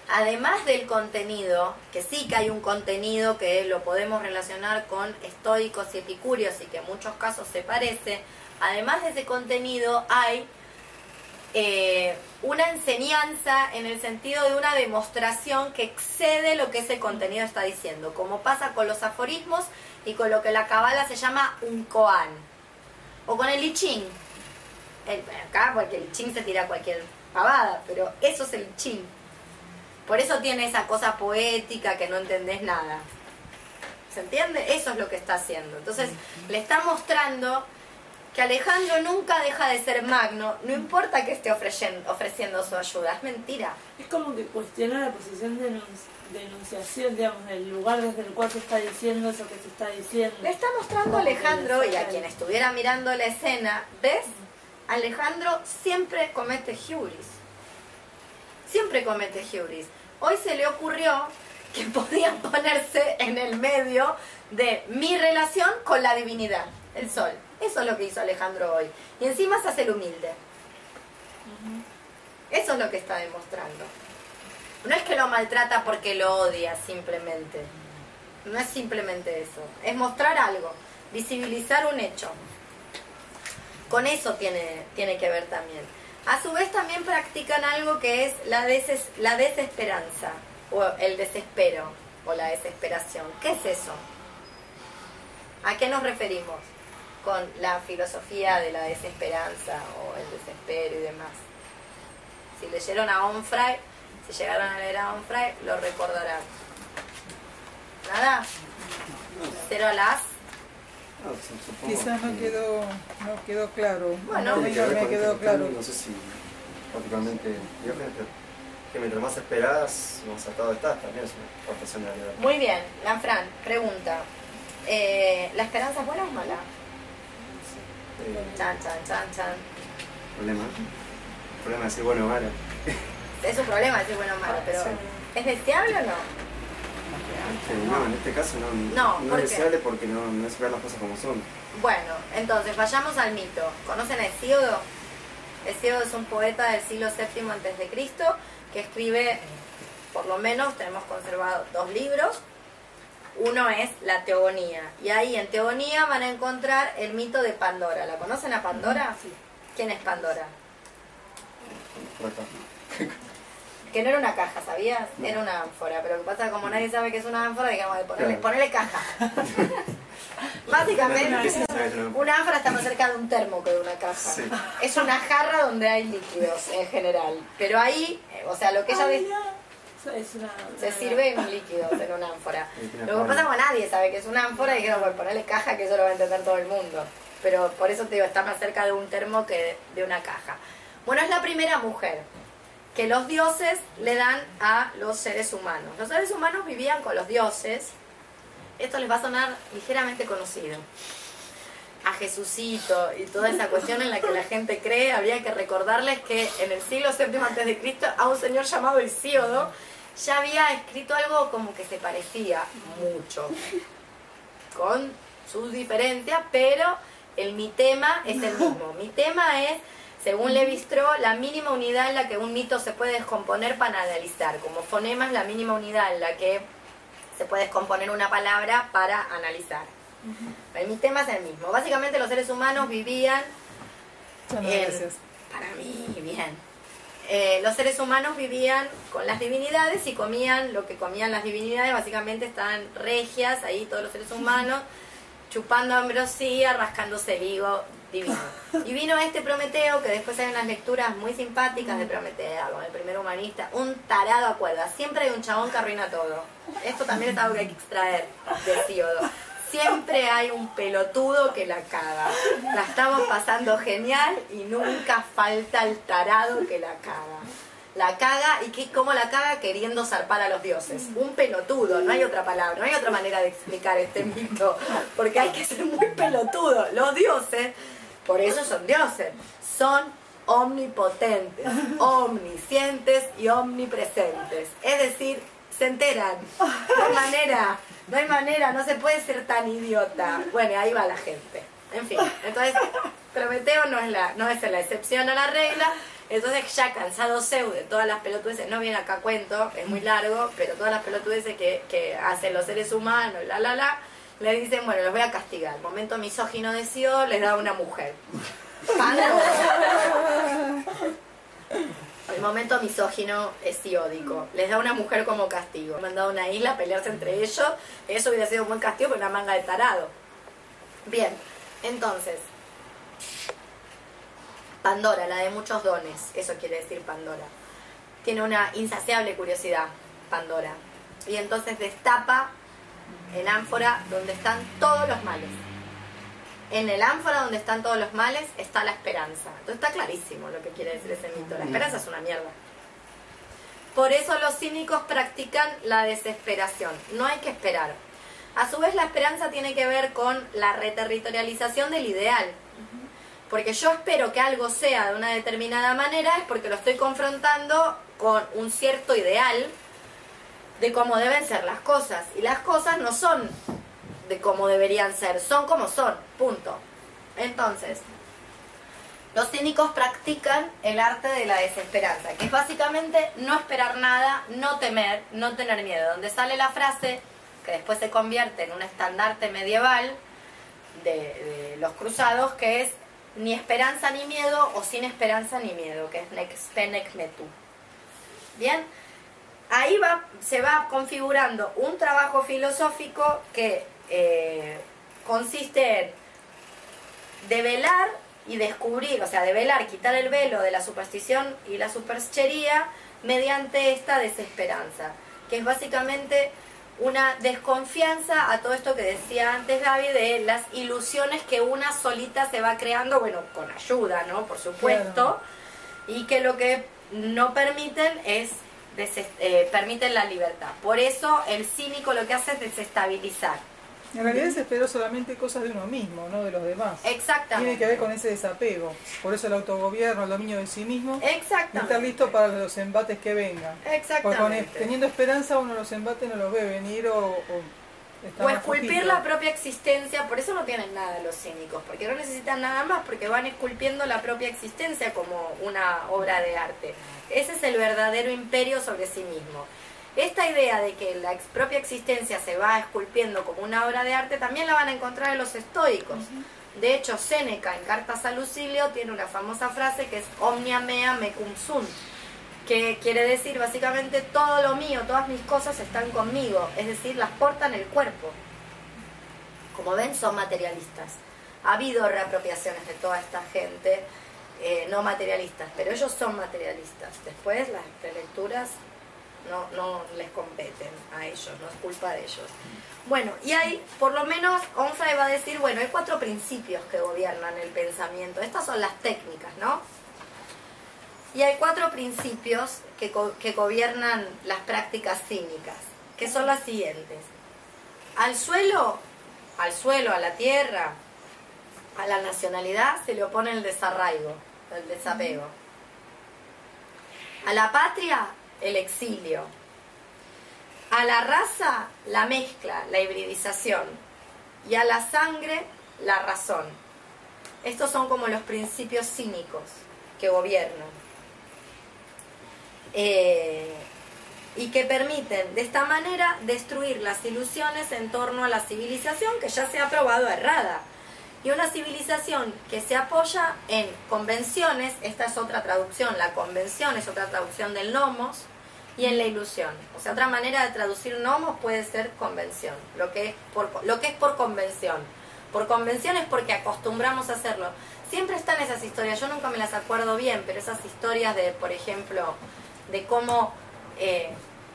además del contenido, que sí que hay un contenido que lo podemos relacionar con estoicos y epicúreos y que en muchos casos se parece, además de ese contenido hay eh, una enseñanza en el sentido de una demostración que excede lo que ese contenido está diciendo, como pasa con los aforismos y con lo que la cabala se llama un koan, o con el I Ching. El- acá, porque el I Ching se tira cualquier pavada, pero eso es el I Ching. Por eso tiene esa cosa poética que no entendés nada. ¿Se entiende? Eso es lo que está haciendo. Entonces, le está mostrando que Alejandro nunca deja de ser magno, no importa que esté ofreciendo, ofreciendo su ayuda, es mentira. Es como que cuestiona la posición de enun- de enunciación, digamos, del lugar desde el cual se está diciendo eso que se está diciendo. Le está mostrando a Alejandro y a quien estuviera mirando la escena, ¿ves? Alejandro siempre comete hubris. Siempre comete hubris. Hoy se le ocurrió que *laughs* podían ponerse en el medio de mi relación con la divinidad, el sol. Eso es lo que hizo Alejandro hoy. Y encima se hace el humilde. Eso es lo que está demostrando. No es que lo maltrata porque lo odia simplemente. No es simplemente eso. Es mostrar algo, visibilizar un hecho. Con eso tiene, tiene que ver también. A su vez también practican algo que es la, deses- la desesperanza o el desespero o la desesperación. ¿Qué es eso? ¿A qué nos referimos con la filosofía de la desesperanza o el desespero y demás? Si leyeron a Onfray, si llegaron a leer a Onfray, lo recordarán. Nada, cero a las. No, supongo Quizás no que quedó, no quedó claro. Bueno. No, me quedó claro. No sé si prácticamente que mientras más esperas, más atado estás, también es una aportación de la libertad. Muy bien, Lanfran, pregunta. Eh, ¿La esperanza es buena o mala? Chan, chan, chan, chan. problema. Problema de decir bueno o malo. Es un problema decir bueno o malo, pero Sí. ¿es deseable o no? No, en este caso no, No, ¿por es deseable porque no, no es ver las cosas como son. Bueno, entonces vayamos al mito. ¿Conocen a Hesíodo? Hesíodo es un poeta del siglo VII antes de Cristo que escribe, por lo menos tenemos conservados dos libros. Uno es la Teogonía. Y ahí en Teogonía van a encontrar el mito de Pandora. ¿La conocen a Pandora? Sí. ¿Quién es Pandora? *laughs* Que no era una caja, ¿sabías? Era una ánfora. Pero lo que pasa como nadie sabe que es una ánfora, digamos, ponerle, ponerle caja. *laughs* Básicamente, una ánfora está más cerca de un termo que de una caja. Sí. Es una jarra donde hay líquidos en general. Pero ahí, eh, o sea, lo que ella dice, Es una, se sirve en líquidos en una ánfora. *laughs* Lo que pasa es que nadie sabe que es una ánfora y dijeron, bueno, ponerle caja que eso lo va a entender todo el mundo. Pero por eso te digo, está más cerca de un termo que de una caja. Bueno, es la primera mujer que los dioses le dan a los seres humanos. Los seres humanos vivían con los dioses. Esto les va a sonar ligeramente conocido. A Jesucito y toda esa cuestión en la que la gente cree, habría que recordarles que en el siglo VII antes de Cristo a un señor llamado Hesíodo ya había escrito algo como que se parecía mucho, con sus diferencias, pero el mi tema es el mismo. Mi tema es, según Levi Strauss, la mínima unidad en la que un mito se puede descomponer para analizar. Como fonema es la mínima unidad en la que se puede descomponer una palabra para analizar. El mi tema es el mismo. Básicamente los seres humanos vivían para mí, bien. Eh, los seres humanos vivían con las divinidades y comían lo que comían las divinidades. Básicamente estaban regias ahí todos los seres humanos, *laughs* chupando ambrosía, rascándose el higo divino. Y vino este Prometeo, que después hay unas lecturas muy simpáticas de Prometeo, con el primer humanista, un tarado a cuerda. Siempre hay un chabón que arruina todo. Esto también es algo que hay que extraer de Hesíodo. Siempre hay un pelotudo que la caga. La estamos pasando genial y nunca falta el tarado que la caga. La caga y que, cómo la caga queriendo zarpar a los dioses. Un pelotudo, no hay otra palabra, no hay otra manera de explicar este mito. Porque hay que ser muy pelotudo. Los dioses, por eso son dioses, son omnipotentes, omniscientes y omnipresentes. Es decir, se enteran. Hay manera, no hay manera, no se puede ser tan idiota. Bueno, ahí va la gente. En fin, entonces Prometeo no es la, no es la excepción a la regla. Entonces ya cansado Zeus de todas las pelotudeces, no viene acá a cuento, es muy largo, pero todas las pelotudeces que, que hacen los seres humanos, la la la, le dicen, bueno, los voy a castigar. Momento misógino de Sio les da una mujer. *laughs* El momento misógino es siódico. Les da una mujer como castigo. Me han dado una isla a pelearse entre ellos. Eso hubiera sido un buen castigo, pero una manga de tarado. Bien, entonces. Pandora, la de muchos dones. Eso quiere decir Pandora. Tiene una insaciable curiosidad, Pandora. Y entonces destapa el ánfora donde están todos los males. En el ánfora donde están todos los males está la esperanza. Entonces está clarísimo lo que quiere decir ese mito. La esperanza es una mierda. Por eso los cínicos practican la desesperación. No hay que esperar. A su vez la esperanza tiene que ver con la reterritorialización del ideal. Porque yo espero que algo sea de una determinada manera es porque lo estoy confrontando con un cierto ideal de cómo deben ser las cosas. Y las cosas no son de cómo deberían ser, son como son, punto. Entonces, los cínicos practican el arte de la desesperanza, que es básicamente no esperar nada, no temer, no tener miedo. Donde sale la frase que después se convierte en un estandarte medieval de, los cruzados, que es ni esperanza ni miedo o sin esperanza ni miedo, que es Nec spe nec metu. Bien, ahí va, se va configurando un trabajo filosófico que eh, consiste en develar y descubrir, o sea, develar, quitar el velo de la superstición y la superchería mediante esta desesperanza, que es básicamente una desconfianza a todo esto que decía antes Gaby de las ilusiones que una solita se va creando, bueno, con ayuda, ¿no? Por supuesto, Claro. y que lo que no permiten es eh, permiten la libertad. Por eso el cínico lo que hace es desestabilizar. En realidad se esperó solamente cosas de uno mismo, no de los demás. Tiene Exactamente. que ver con ese desapego. Por eso el autogobierno, el dominio de sí mismo, y estar Exactamente. listo para los embates que vengan. Porque Exactamente. teniendo esperanza uno los embates no los ve venir o, o O esculpir la propia existencia, por eso no tienen nada los cínicos, porque no necesitan nada más, porque van esculpiendo la propia existencia como una obra de arte. Ese es el verdadero imperio sobre sí mismo. Esta idea de que la propia existencia se va esculpiendo como una obra de arte también la van a encontrar en los estoicos. De hecho, Séneca en Cartas a Lucilio tiene una famosa frase que es omnia mea mecum sunt, que quiere decir básicamente todo lo mío, todas mis cosas están conmigo, es decir, las portan el cuerpo. como ven, son materialistas. Ha habido reapropiaciones de toda esta gente eh, no materialistas, pero ellos son materialistas. Después las relecturas no, no les competen a ellos, no es culpa de ellos. Bueno, y hay, por lo menos, Onfray va a decir, bueno, hay cuatro principios que gobiernan el pensamiento. Estas son las técnicas, ¿no? Y hay cuatro principios que, que gobiernan las prácticas cínicas, que son las siguientes. Al suelo, al suelo, a la tierra, a la nacionalidad se le opone el desarraigo, el desapego. A la patria, el exilio. A la raza, la mezcla, la hibridización. Y a la sangre, la razón. Estos son como los principios cínicos que gobiernan. Eh, y que permiten de esta manera destruir las ilusiones en torno a la civilización que ya se ha probado errada. Y una civilización que se apoya en convenciones, esta es otra traducción, la convención es otra traducción del nomos, y en la ilusión. O sea, otra manera de traducir nomos puede ser convención, lo que es por, lo que es por convención. Por convención es porque acostumbramos a hacerlo. Siempre están esas historias, yo nunca me las acuerdo bien, pero esas historias de, por ejemplo, de cómo, eh,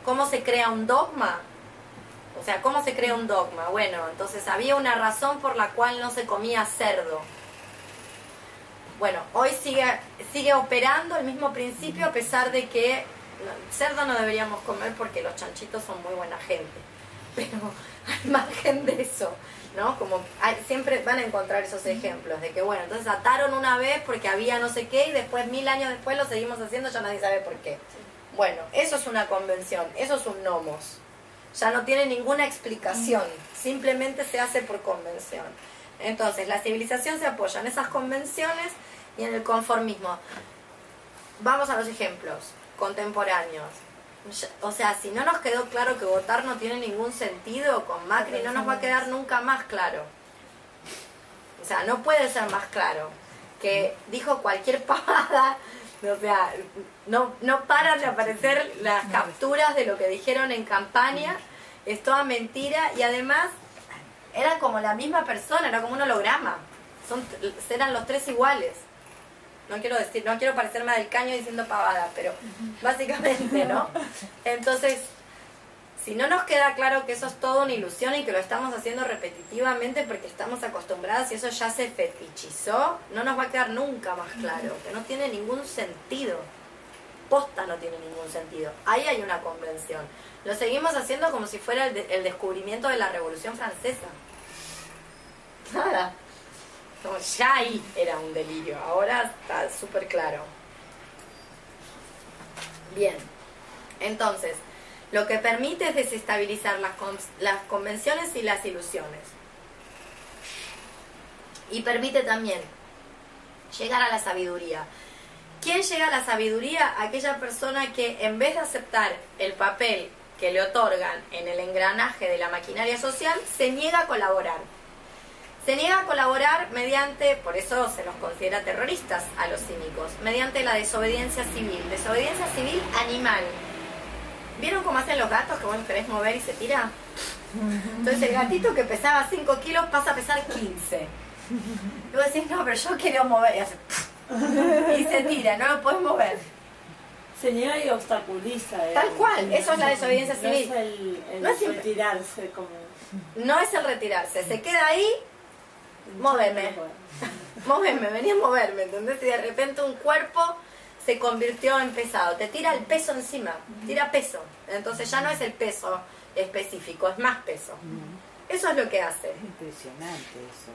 cómo se crea un dogma. O sea, ¿cómo se crea un dogma? Bueno, entonces había una razón por la cual no se comía cerdo. Bueno, hoy sigue, sigue operando el mismo principio a pesar de que cerdo no deberíamos comer porque los chanchitos son muy buena gente. *laughs* Pero al margen de eso, ¿no? Como hay- siempre van a encontrar esos ejemplos de que, bueno, entonces ataron una vez porque había no sé qué y después, mil años después, lo seguimos haciendo, ya nadie sabe por qué. Bueno, eso es una convención, eso es un nomos. Ya no tiene ninguna explicación, simplemente se hace por convención. Entonces, la civilización se apoya en esas convenciones y en el conformismo. Vamos a los ejemplos contemporáneos. O sea, si no nos quedó claro que votar no tiene ningún sentido con Macri, no nos va a quedar nunca más claro. O sea, no puede ser más claro. Que dijo cualquier *laughs* pavada, o sea, no, no paran de aparecer las capturas de lo que dijeron en campaña, es toda mentira y además eran como la misma persona, era como un holograma. Son, eran los tres iguales. No quiero decir, no quiero parecerme del caño diciendo pavada, pero básicamente, ¿no? *laughs* Entonces, si no nos queda claro que eso es toda una ilusión y que lo estamos haciendo repetitivamente porque estamos acostumbradas y eso ya se fetichizó, no nos va a quedar nunca más claro, que no tiene ningún sentido. Posta no tiene ningún sentido. Ahí hay una convención. Lo seguimos haciendo como si fuera el, de- el descubrimiento de la Revolución Francesa. Nada. Como ya ahí era un delirio, ahora está súper claro. Bien, entonces, lo que permite es desestabilizar las, las convenciones y las ilusiones. Y permite también llegar a la sabiduría. ¿Quién llega a la sabiduría? Aquella persona que en vez de aceptar el papel que le otorgan en el engranaje de la maquinaria social, se niega a colaborar. Se niega a colaborar mediante, por eso se los considera terroristas a los cínicos, mediante la desobediencia civil. Desobediencia civil animal. ¿Vieron cómo hacen los gatos que vos los querés mover y se tira? Entonces el gatito que pesaba 5 kilos pasa a pesar 15. Y vos decís, no, pero yo quiero mover. Y, hace y se tira, no lo puedes mover. Se niega y obstaculiza. eh. Tal cual, eso es la desobediencia No civil. es el, el No es retirarse como... No es el retirarse, se queda ahí, móveme. Móveme, venía a moverme, ¿entendés? Y de repente un cuerpo se convirtió en pesado, te tira el peso encima, tira peso. Entonces ya no es el peso específico, es más peso. Eso es lo que hace. Es impresionante eso.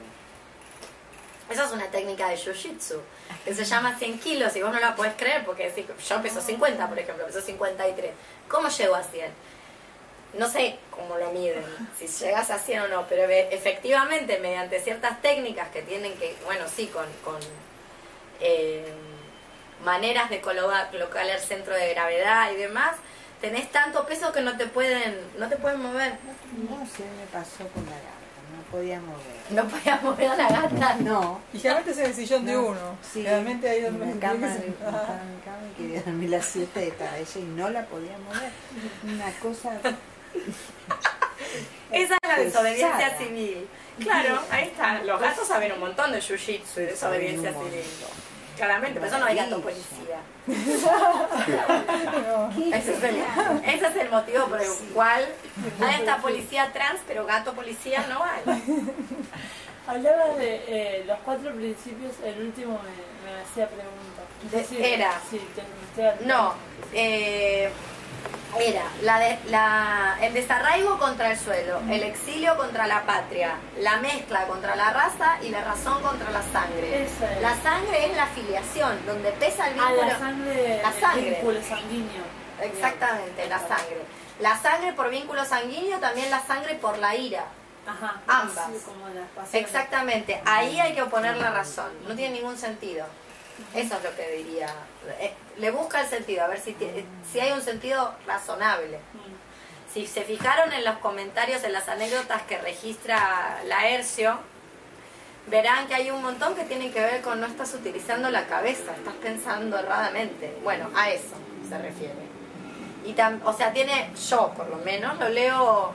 Esa es una técnica de jiu-jitsu que se llama 100 kilos y vos no la podés creer porque decís, yo peso 50, por ejemplo, peso 53. ¿Cómo llego a 100? No sé cómo lo miden, si llegas a 100 o no, pero efectivamente mediante ciertas técnicas que tienen que, bueno, sí, con, con eh, maneras de colocar, colocar el centro de gravedad y demás, tenés tanto peso que no te pueden, no te pueden mover. No sé, me pasó con la gata, no podía mover. No podías mover a la gata. No. *laughs* Y generalmente es en el sillón de No, uno. Sí, Generalmente ahí donde cama, en mi cama y quería dormir la siesta estaba ella y no la podía mover. Una cosa *laughs* Esa es la desobediencia civil. Claro, ahí está. Los gatos saben un montón de jiu-jitsu y desobediencia civil. Claramente, pero eso no hay gato policía. No. *laughs* Ese es, el, ese es el motivo por el cual hay esta policía trans, pero gato policía no hay. *laughs* Hablabas de eh, los cuatro principios, el último me, me hacía. De- Sí, era. Sí, te, me estoy No, eh, era la de, la, el desarraigo contra el suelo, el exilio contra la patria, la mezcla contra la raza y la razón contra la sangre. Es. La sangre es la filiación, donde pesa el Ah, vínculo. la sangre, La sangre. el vínculo sanguíneo. Exactamente, la sangre. La sangre por vínculo sanguíneo, también la sangre por la ira. Ajá. Ambas. como las. Exactamente, ahí hay que oponer la razón, no tiene ningún sentido. Eso es lo que diría. Le busca el sentido, a ver si, si hay un sentido razonable. Mm. Si se fijaron en los comentarios, en las anécdotas que registra Laercio, verán que hay un montón que tienen que ver con no estás utilizando la cabeza, estás pensando erradamente. Bueno, a eso se refiere. Y tam- o sea, tiene, yo por lo menos, lo leo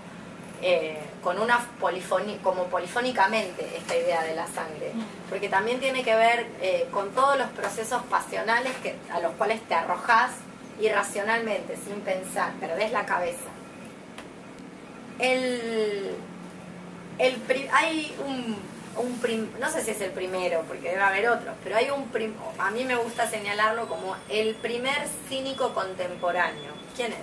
eh, con una polifoni- como polifónicamente esta idea de la sangre. Porque también tiene que ver eh, con todos los procesos pasionales que, a los cuales te arrojas irracionalmente, sin pensar, perdés la cabeza. El, el hay un, un prim- no sé si es el primero, porque debe haber otros, pero hay un prim- a mí me gusta señalarlo como el primer cínico contemporáneo. ¿Quién es?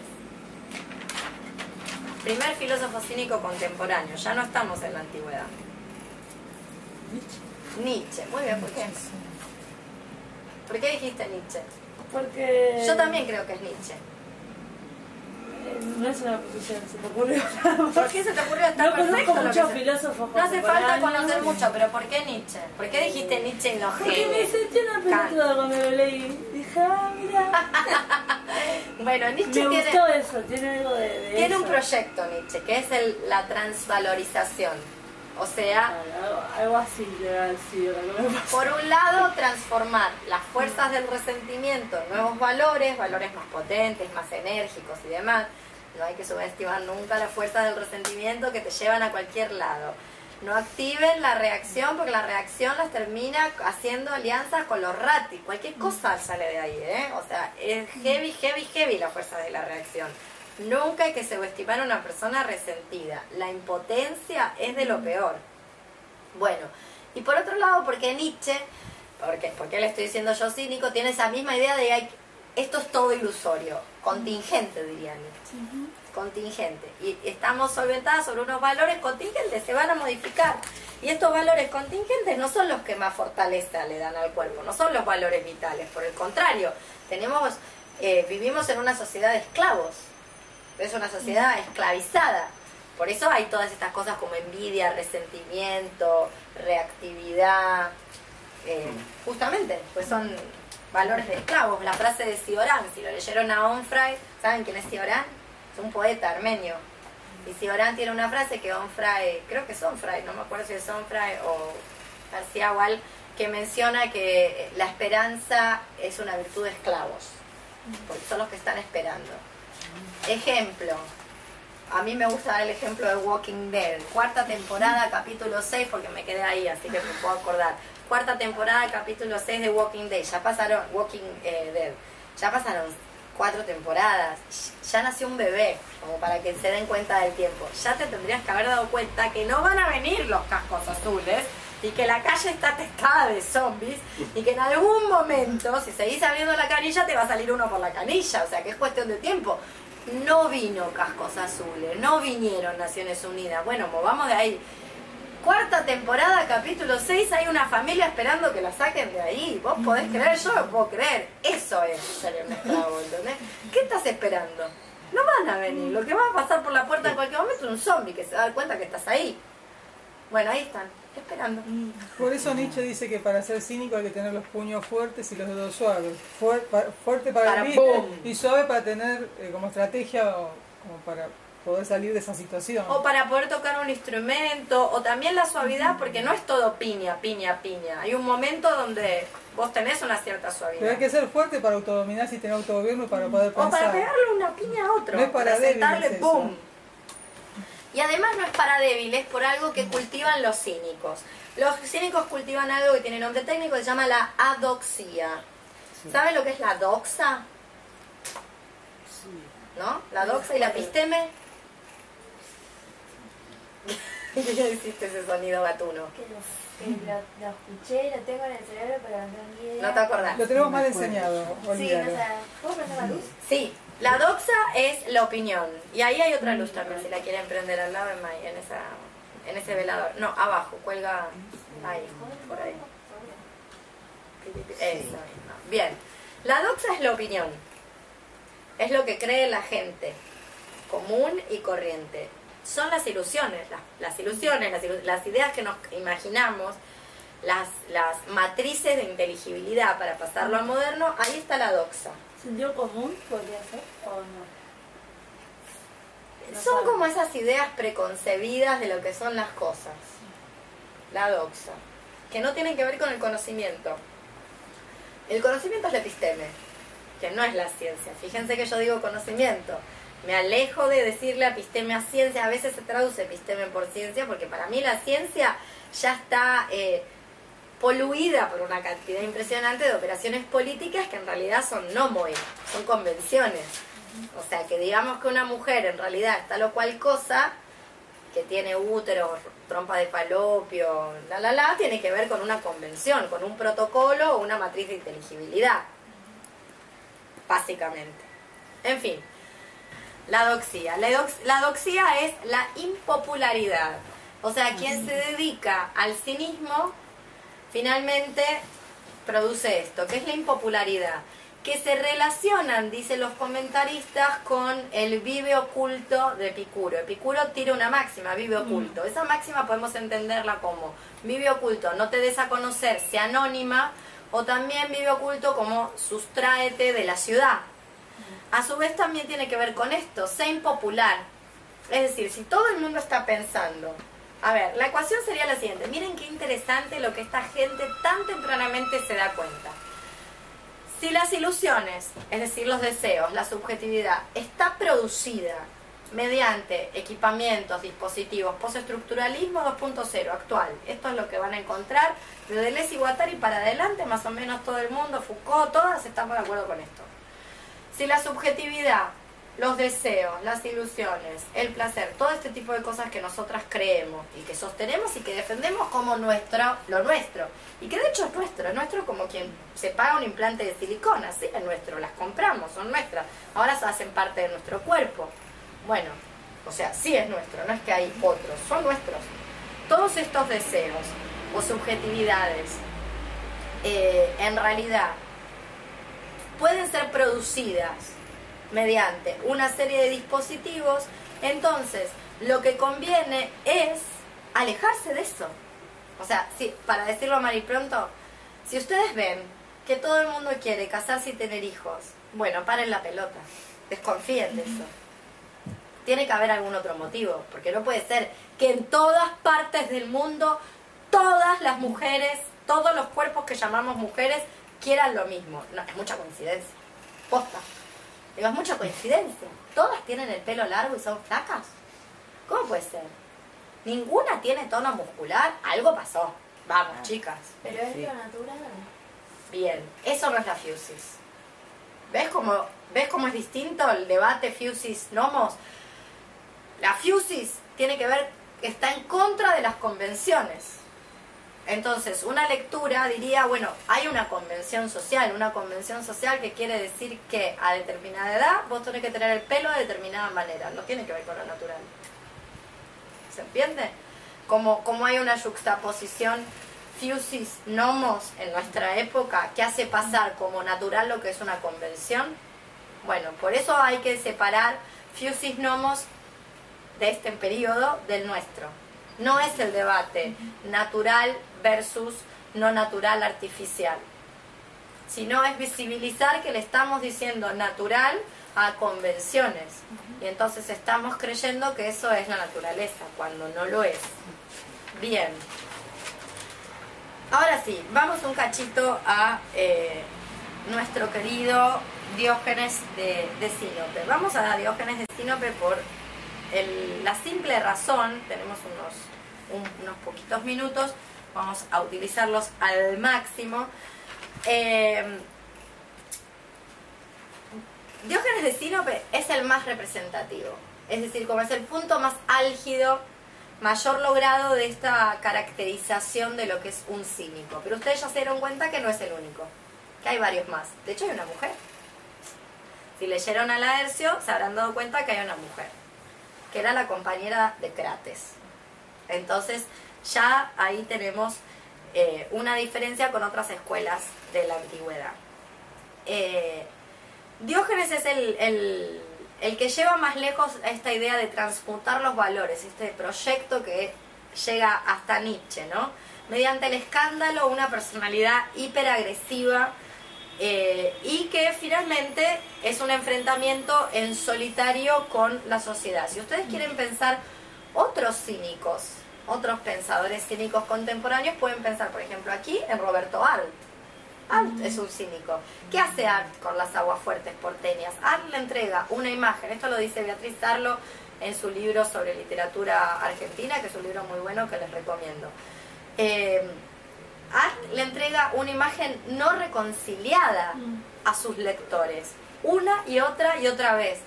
Primer filósofo cínico contemporáneo, ya no estamos en la antigüedad. Nietzsche, muy bien, ¿por qué? ¿Por qué dijiste Nietzsche? Porque. Yo también creo que es Nietzsche. No es una posición, se me ocurrió. *laughs* ¿Por qué se te ocurrió? Está No conozco perfecto que muchos filósofos No hace falta conocer mucho, pero ¿por qué Nietzsche? ¿Por qué dijiste Nietzsche en los Porque me sentí una pelotuda cuando lo leí. Dije, ah, mira. *laughs* Bueno, Nietzsche Me tiene, gustó eso, tiene algo de. de tiene un eso. proyecto Nietzsche, que es el, la transvalorización. O sea, Algo, así pasó. por un lado, transformar las fuerzas del resentimiento en nuevos valores, valores más potentes, más enérgicos y demás. No hay que subestimar nunca las fuerzas del resentimiento que te llevan a cualquier lado. No activen la reacción porque la reacción las termina haciendo alianzas con los ratis. Cualquier cosa sale de ahí, ¿eh? O sea, es heavy, heavy, heavy la fuerza de la reacción. Nunca hay que subestimar a una persona resentida. La impotencia es de lo peor. Bueno, y por otro lado, porque Nietzsche, porque, porque le estoy diciendo yo cínico, tiene esa misma idea de hay, esto es todo ilusorio, contingente diría Nietzsche, contingente. Y estamos solventadas sobre unos valores contingentes, se van a modificar. Y estos valores contingentes no son los que más fortaleza le dan al cuerpo, no son los valores vitales, por el contrario, tenemos, eh, vivimos en una sociedad de esclavos, es una sociedad esclavizada. Por eso hay todas estas cosas como envidia, resentimiento, reactividad. eh, justamente, pues son valores de esclavos. La frase de Sioran, si lo leyeron a Onfray, ¿saben quién es Sioran? Es un poeta armenio. Y Sioran tiene una frase que Onfray, creo que es Onfray, no me acuerdo si es Onfray o García Wall, que menciona que la esperanza es una virtud de esclavos, porque son los que están esperando. Ejemplo, a mí me gusta dar el ejemplo de Walking Dead, cuarta temporada, capítulo 6, porque me quedé ahí, así que me puedo acordar. Cuarta temporada, capítulo 6 de Walking Dead, ya pasaron, Walking eh, Dead, ya pasaron cuatro temporadas, ya nació un bebé, como para que se den cuenta del tiempo. Ya te tendrías que haber dado cuenta que no van a venir los cascos azules y que la calle está atestada de zombies y que en algún momento, si seguís abriendo la canilla, te va a salir uno por la canilla, o sea que es cuestión de tiempo. No vino cascos azules, no vinieron Naciones Unidas. Bueno, movamos de ahí. Cuarta temporada, capítulo 6, hay una familia esperando que la saquen de ahí. Vos podés creer, yo lo puedo creer. Eso es ser un esclavo, ¿entendés? ¿Qué estás esperando? No van a venir. Lo que va a pasar por la puerta en cualquier momento es un zombie que se da cuenta que estás ahí. Bueno, ahí están, esperando. Por eso Nietzsche dice que para ser cínico hay que tener los puños fuertes y los dedos suaves. Fuer- pa- fuerte para, Para el ¡pum! y suave para tener eh, como estrategia o como para poder salir de esa situación. O para poder tocar un instrumento, o también la suavidad, porque no es todo piña, piña, piña. Hay un momento donde vos tenés una cierta suavidad. Pero hay que ser fuerte para autodominarse y tener autogobierno para poder O para pensar. pegarle una piña a otro. No es para débiles eso. ¡pum! Y además no es para débiles por algo que cultivan los cínicos. Los cínicos cultivan algo que tiene nombre técnico, se llama la adoxia. ¿Saben lo que es la doxa? Sí. ¿No? La doxa y la episteme. *laughs* ¿Qué hiciste ese sonido gatuno? Que lo, que lo, lo escuché, lo tengo en el cerebro, pero no tengo ni idea. ¿No te acordás? Lo tenemos No mal enseñado, Sí, no sé. ¿Puedo prender la luz? Sí, la doxa es la opinión. Y ahí hay otra luz también, si la quieren prender al lado en, ma- en, esa, en ese velador. No, abajo, cuelga ahí, por ahí. Bien, la doxa es la opinión. Es lo que cree la gente, común y corriente. Son las ilusiones, las, las ilusiones, las, ilu- las ideas que nos imaginamos, las, las matrices de inteligibilidad para pasarlo a moderno, ahí está la doxa. ¿Sentido común podría ser o no? No Son sabe. como esas ideas preconcebidas de lo que son las cosas. La doxa. Que no tienen que ver con el conocimiento. El conocimiento es la episteme, que no es la ciencia. Fíjense que yo digo conocimiento. Me alejo de decirle episteme a ciencia. A veces se traduce episteme por ciencia, porque para mí la ciencia ya está eh, poluida por una cantidad impresionante de operaciones políticas que en realidad son nomoi, son convenciones. O sea, que digamos que una mujer en realidad está lo cual cosa, que tiene útero, trompa de falopio, la la la, tiene que ver con una convención, con un protocolo o una matriz de inteligibilidad. Básicamente. En fin, la doxía. La, dox- la doxía es la impopularidad. O sea, quien se dedica al cinismo, finalmente produce esto, que es la impopularidad, que se relacionan, dicen los comentaristas, con el vive oculto de Epicuro. Epicuro tira una máxima, vive oculto. Esa máxima podemos entenderla como vive oculto, no te des a conocer, sea anónima, o también vive oculto como sustráete de la ciudad. A su vez también tiene que ver con esto, sea impopular. Es decir, si todo el mundo está pensando, a ver, la ecuación sería la siguiente, miren qué interesante lo que esta gente tan tempranamente se da cuenta. Si las ilusiones, es decir, los deseos, la subjetividad, está producida mediante equipamientos, dispositivos, postestructuralismo 2.0 actual, esto es lo que van a encontrar de Deleuze y Guattari para adelante, más o menos todo el mundo, Foucault, todas estamos de acuerdo con esto. Si la subjetividad, los deseos, las ilusiones, el placer, todo este tipo de cosas que nosotras creemos y que sostenemos y que defendemos como nuestro, lo nuestro, y que de hecho es nuestro, es nuestro como quien se paga un implante de silicona, sí, es nuestro, las compramos, son nuestras, ahora hacen parte de nuestro cuerpo. Bueno, o sea, sí es nuestro, no es que hay otros, son nuestros. Todos estos deseos o subjetividades, eh, en realidad, pueden ser producidas mediante una serie de dispositivos, entonces lo que conviene es alejarse de eso. O sea, si, para decirlo mal y pronto, si ustedes ven que todo el mundo quiere casarse y tener hijos, bueno, paren la pelota, desconfíen de eso. Tiene que haber algún otro motivo, porque no puede ser que en todas partes del mundo todas las mujeres, todos los cuerpos que llamamos mujeres quieran lo mismo. No, es mucha coincidencia. Posta. Digo, es mucha coincidencia. Todas tienen el pelo largo y son flacas. ¿Cómo puede ser? Ninguna tiene tono muscular. Algo pasó. Vamos, chicas. Pero es Sí. lo natural. Bien, eso no es la fusis. ¿Ves cómo, ¿Ves cómo es distinto el debate fusis-nomos? La fusis tiene que ver, está en contra de las convenciones. Entonces, una lectura diría, bueno, hay una convención social, una convención social que quiere decir que a determinada edad vos tenés que tener el pelo de determinada manera, no tiene que ver con lo natural. ¿Se entiende? Como, como hay una juxtaposición fusis nomos en nuestra época que hace pasar como natural lo que es una convención. Bueno, por eso hay que separar fusis nomos de este periodo del nuestro. No es el debate natural versus no natural artificial, sino es visibilizar que le estamos diciendo natural a convenciones. Y entonces estamos creyendo que eso es la naturaleza, cuando no lo es. Bien. Ahora sí, vamos un cachito a eh, nuestro querido Diógenes de, de Sinope. Vamos a Diógenes de Sinope por el- la simple razón, tenemos unos, un- unos poquitos minutos, vamos a utilizarlos al máximo. Eh, Diógenes de Sinope es el más representativo, es decir, como es el punto más álgido, mayor logrado de esta caracterización de lo que es un cínico. Pero ustedes ya se dieron cuenta que no es el único, que hay varios más. De hecho, hay una mujer. Si leyeron a Laercio, se habrán dado cuenta que hay una mujer, que era la compañera de Crates. Entonces, ya ahí tenemos eh, una diferencia con otras escuelas de la antigüedad. Eh, Diógenes es el, el- que lleva más lejos esta idea de transmutar los valores, este proyecto que llega hasta Nietzsche, ¿no? Mediante el escándalo, una personalidad hiperagresiva eh, y que finalmente es un enfrentamiento en solitario con la sociedad. Si ustedes quieren pensar otros cínicos, otros pensadores cínicos contemporáneos, pueden pensar, por ejemplo, aquí en Roberto Arlt. Art es un cínico. ¿Qué hace Art con las aguas fuertes porteñas? Art le entrega una imagen, esto lo dice Beatriz Tarlo en su libro sobre literatura argentina, que es un libro muy bueno que les recomiendo. Eh, Art le entrega una imagen no reconciliada a sus lectores, una y otra y otra vez,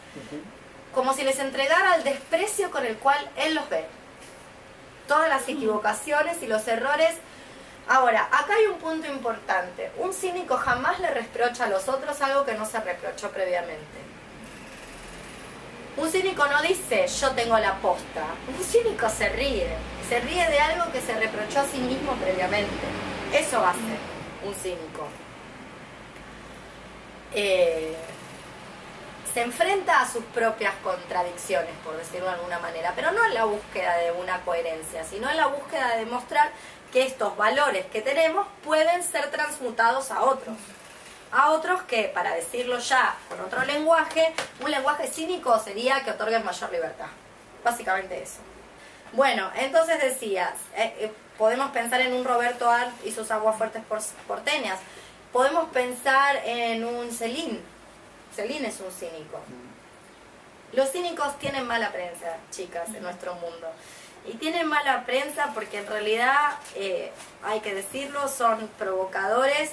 como si les entregara el desprecio con el cual él los ve. Todas las equivocaciones y los errores Ahora, acá hay un punto importante. Un cínico jamás le reprocha a los otros algo que no se reprochó previamente. Un cínico no dice yo tengo la posta. Un cínico se ríe. Se ríe de algo que se reprochó a sí mismo previamente. Eso hace un cínico. Eh, se enfrenta a sus propias contradicciones, por decirlo de alguna manera, pero no en la búsqueda de una coherencia, sino en la búsqueda de demostrar que estos valores que tenemos pueden ser transmutados a otros. A otros que, para decirlo ya con otro lenguaje, un lenguaje cínico sería que otorguen mayor libertad. Básicamente eso. Bueno, entonces decías, eh, eh, podemos pensar en un Roberto Art y sus aguas fuertes por- porteñas. Podemos pensar en un Celine. Celine es un cínico. Los cínicos tienen mala prensa, chicas, en nuestro mundo. Y tienen mala prensa porque en realidad, eh, hay que decirlo, son provocadores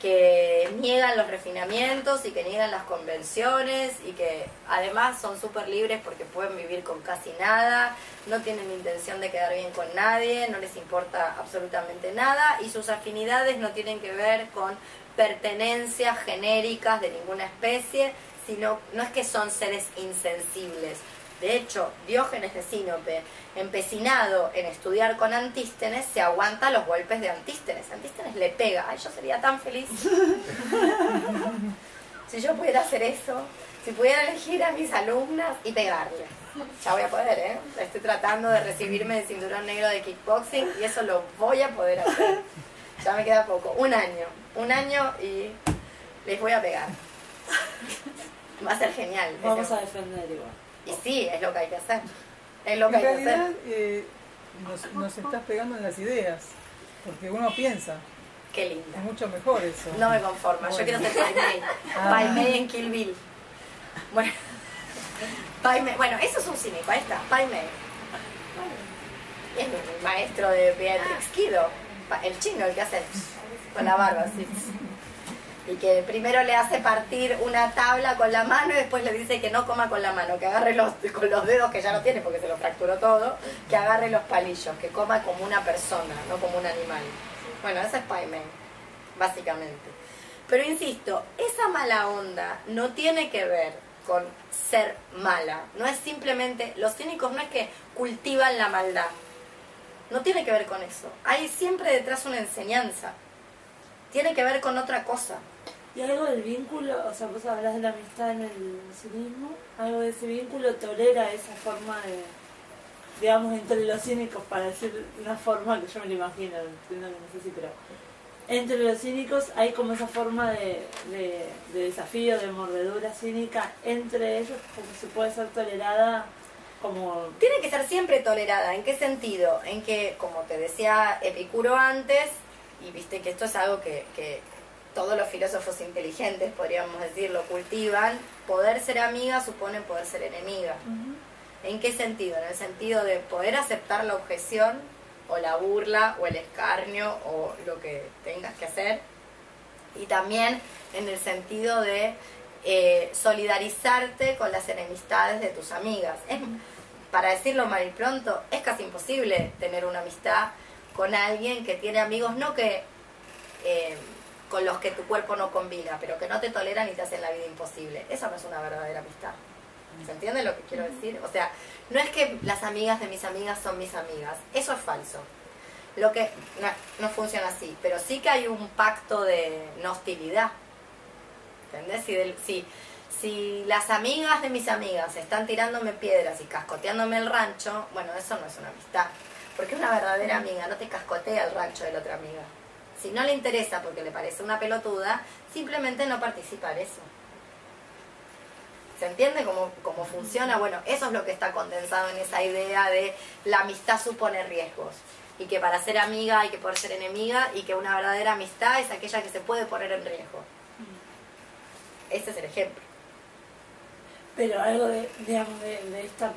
que niegan los refinamientos y que niegan las convenciones y que además son súper libres porque pueden vivir con casi nada, no tienen intención de quedar bien con nadie, no les importa absolutamente nada y sus afinidades no tienen que ver con pertenencias genéricas de ninguna especie, sino no es que son seres insensibles. De hecho, Diógenes de Sinope, empecinado en estudiar con Antístenes, se aguanta los golpes de Antístenes. Antístenes le pega. Ay, yo sería tan feliz. *laughs* si yo pudiera hacer eso, si pudiera elegir a mis alumnas y pegarles. Ya voy a poder, ¿eh? Estoy tratando de recibirme de cinturón negro de kickboxing y eso lo voy a poder hacer. Ya me queda poco. Un año. Un año y les voy a pegar. *laughs* Va a ser genial. Vamos Ese- a defender igual. y sí, es lo que hay que hacer. Es lo que En hay que realidad hacer. eh, nos, nos estás pegando en las ideas, porque uno piensa, Qué linda. es mucho mejor eso. No me conforma, yo Bueno. quiero ser Pai Mei. *laughs* Ah. Pai Mei en Kill Bill. Bueno, bueno, eso es un cínico, ahí está, Pai Mei. Es mi maestro de Beatrix Kido, el chino, el que hace con la barba. Y que primero le hace partir una tabla con la mano y después le dice que no coma con la mano, que agarre los, con los dedos que ya no tiene porque se lo fracturó todo, que agarre los palillos, que coma como una persona, no como un animal. Bueno, ese es Pai Mei, básicamente. Pero insisto, esa mala onda no tiene que ver con ser mala. No es simplemente, los cínicos no es que cultivan la maldad. No tiene que ver con eso. Hay siempre detrás una enseñanza. Tiene que ver con otra cosa. Y algo del vínculo, o sea, vos hablas de la amistad en el cinismo, algo de ese vínculo tolera esa forma de, digamos, entre los cínicos, para decir una forma que yo me lo imagino, entiendo que no sé si, pero entre los cínicos hay como esa forma de, de, de desafío, de mordedura cínica entre ellos, como se puede ser tolerada como... Tiene que ser siempre tolerada. ¿En qué sentido? En que, como te decía Epicuro antes, y viste que esto es algo que, que todos los filósofos inteligentes, podríamos decir, lo cultivan, poder ser amiga supone poder ser enemiga. ¿En qué sentido? En el sentido de poder aceptar la objeción o la burla o el escarnio o lo que tengas que hacer. Y también en el sentido de eh, solidarizarte con las enemistades de tus amigas. Es, para decirlo mal y pronto, es casi imposible tener una amistad con alguien que tiene amigos, no que eh, con los que tu cuerpo no combina, pero que no te toleran y te hacen la vida imposible. Eso no es una verdadera amistad. ¿Se entiende lo que quiero decir? O sea, no es que las amigas de mis amigas son mis amigas, eso es falso. Lo que no, no funciona así, pero sí que hay un pacto de no hostilidad. ¿Entendés? Si, del- si, las amigas de mis amigas están tirándome piedras y cascoteándome el rancho, bueno, eso no es una amistad. Porque una verdadera amiga no te cascotea el rancho de la otra amiga. Si no le interesa porque le parece una pelotuda, simplemente no participa en eso. ¿Se entiende cómo, cómo funciona? Bueno, eso es lo que está condensado en esa idea de la amistad supone riesgos. Y que para ser amiga hay que poder ser enemiga y que una verdadera amistad es aquella que se puede poner en riesgo. Ese es el ejemplo. Pero algo de, digamos, de, de esta,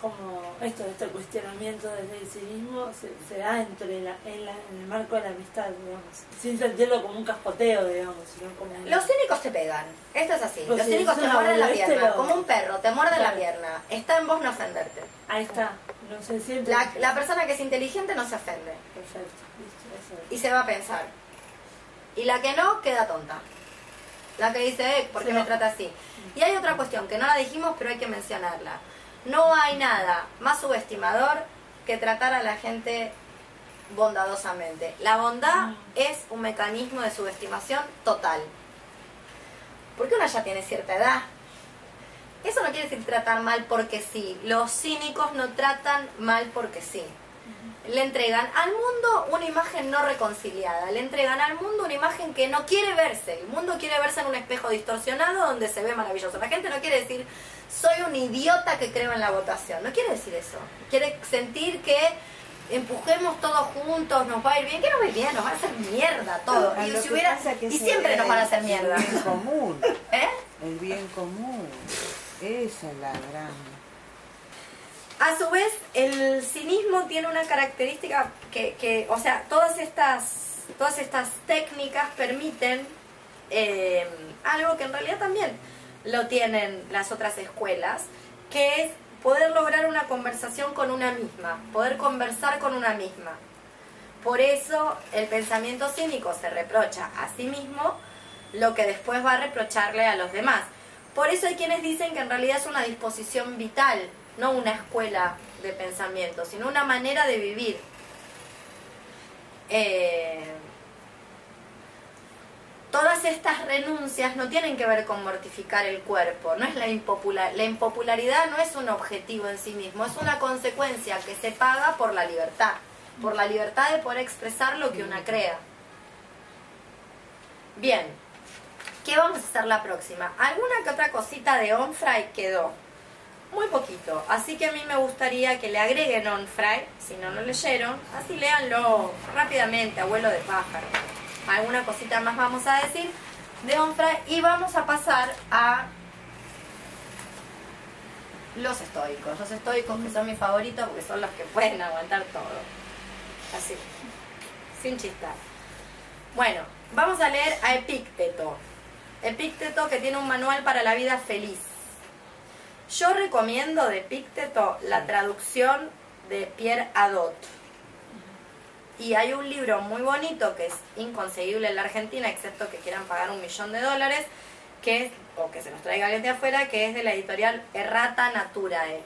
como esto, este cuestionamiento desde el cinismo se, se da entre la, en, la- en el marco de la amistad, digamos, sin sentirlo como un cascoteo, digamos, sino como un- Los cínicos te pegan. Esto es así. Pues Los sí, cínicos te muerden la boludez, pierna. Como un perro, te muerden la Claro. pierna. Está en vos no ofenderte. Ahí está, no se siente. La, la persona que es inteligente no se ofende. Perfecto, listo, eso es. y se va a pensar. Y la que no, queda tonta. La que dice, eh, ¿por qué me trata así? Y hay otra cuestión que no la dijimos, pero hay que mencionarla. No hay nada más subestimador que tratar a la gente bondadosamente. La bondad Mm. es un mecanismo de subestimación total. Porque uno ya tiene cierta edad. Eso no quiere decir tratar mal porque sí. Los cínicos no tratan mal porque sí le entregan al mundo una imagen no reconciliada, le entregan al mundo una imagen que no quiere verse, el mundo quiere verse en un espejo distorsionado donde se ve maravilloso. La gente no quiere decir, soy un idiota que creo en la votación, no quiere decir eso, quiere sentir que empujemos todos juntos, nos va a ir bien, que nos va a ir bien, nos va a hacer mierda todo. Y, si hubiera, y siempre nos van a hacer el mierda. bien común, *laughs* ¿Eh? el bien común. Esa es la gran... A su vez, el cinismo tiene una característica que, o sea, todas estas, todas estas técnicas permiten eh, algo que en realidad también lo tienen las otras escuelas, que es poder lograr una conversación con una misma, poder conversar con una misma. Por eso el pensamiento cínico se reprocha a sí mismo lo que después va a reprocharle a los demás. Por eso hay quienes dicen que en realidad es una disposición vital, no una escuela de pensamiento, sino una manera de vivir. Eh, todas estas renuncias no tienen que ver con mortificar el cuerpo, no es la impopular, la impopularidad no es un objetivo en sí mismo, es una consecuencia que se paga por la libertad, por la libertad de poder expresar lo que una crea. Bien, ¿qué vamos a hacer la próxima? Alguna que otra cosita de Onfray quedó, muy poquito, así que a mí me gustaría que le agreguen Onfray, si no lo leyeron, así léanlo rápidamente, abuelo de pájaro alguna cosita más vamos a decir de Onfray y vamos a pasar a los estoicos. Los estoicos que son mis favoritos porque son los que pueden aguantar todo. Así, sin chistar. Bueno, vamos a leer a Epícteto. Epícteto que tiene un manual para la vida feliz. Yo recomiendo de Epícteto la traducción de Pierre Adot. Y hay un libro muy bonito que es inconseguible en la Argentina, excepto que quieran pagar un millón de dólares, que es, o que se los traiga alguien de afuera, que es de la editorial Errata Naturae.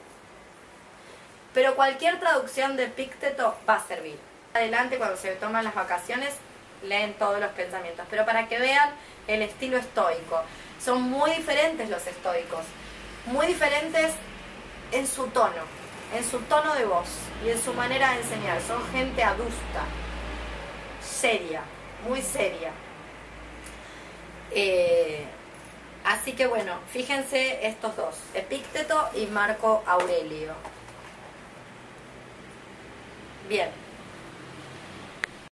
Pero cualquier traducción de Pícteto va a servir. Adelante, cuando se toman las vacaciones, leen todos los pensamientos. Pero para que vean el estilo estoico. Son muy diferentes los estoicos. Muy diferentes en su tono, en su tono de voz y en su manera de enseñar. Son gente adusta, seria, muy seria. Eh, así que bueno, fíjense estos dos, Epícteto y Marco Aurelio. Bien.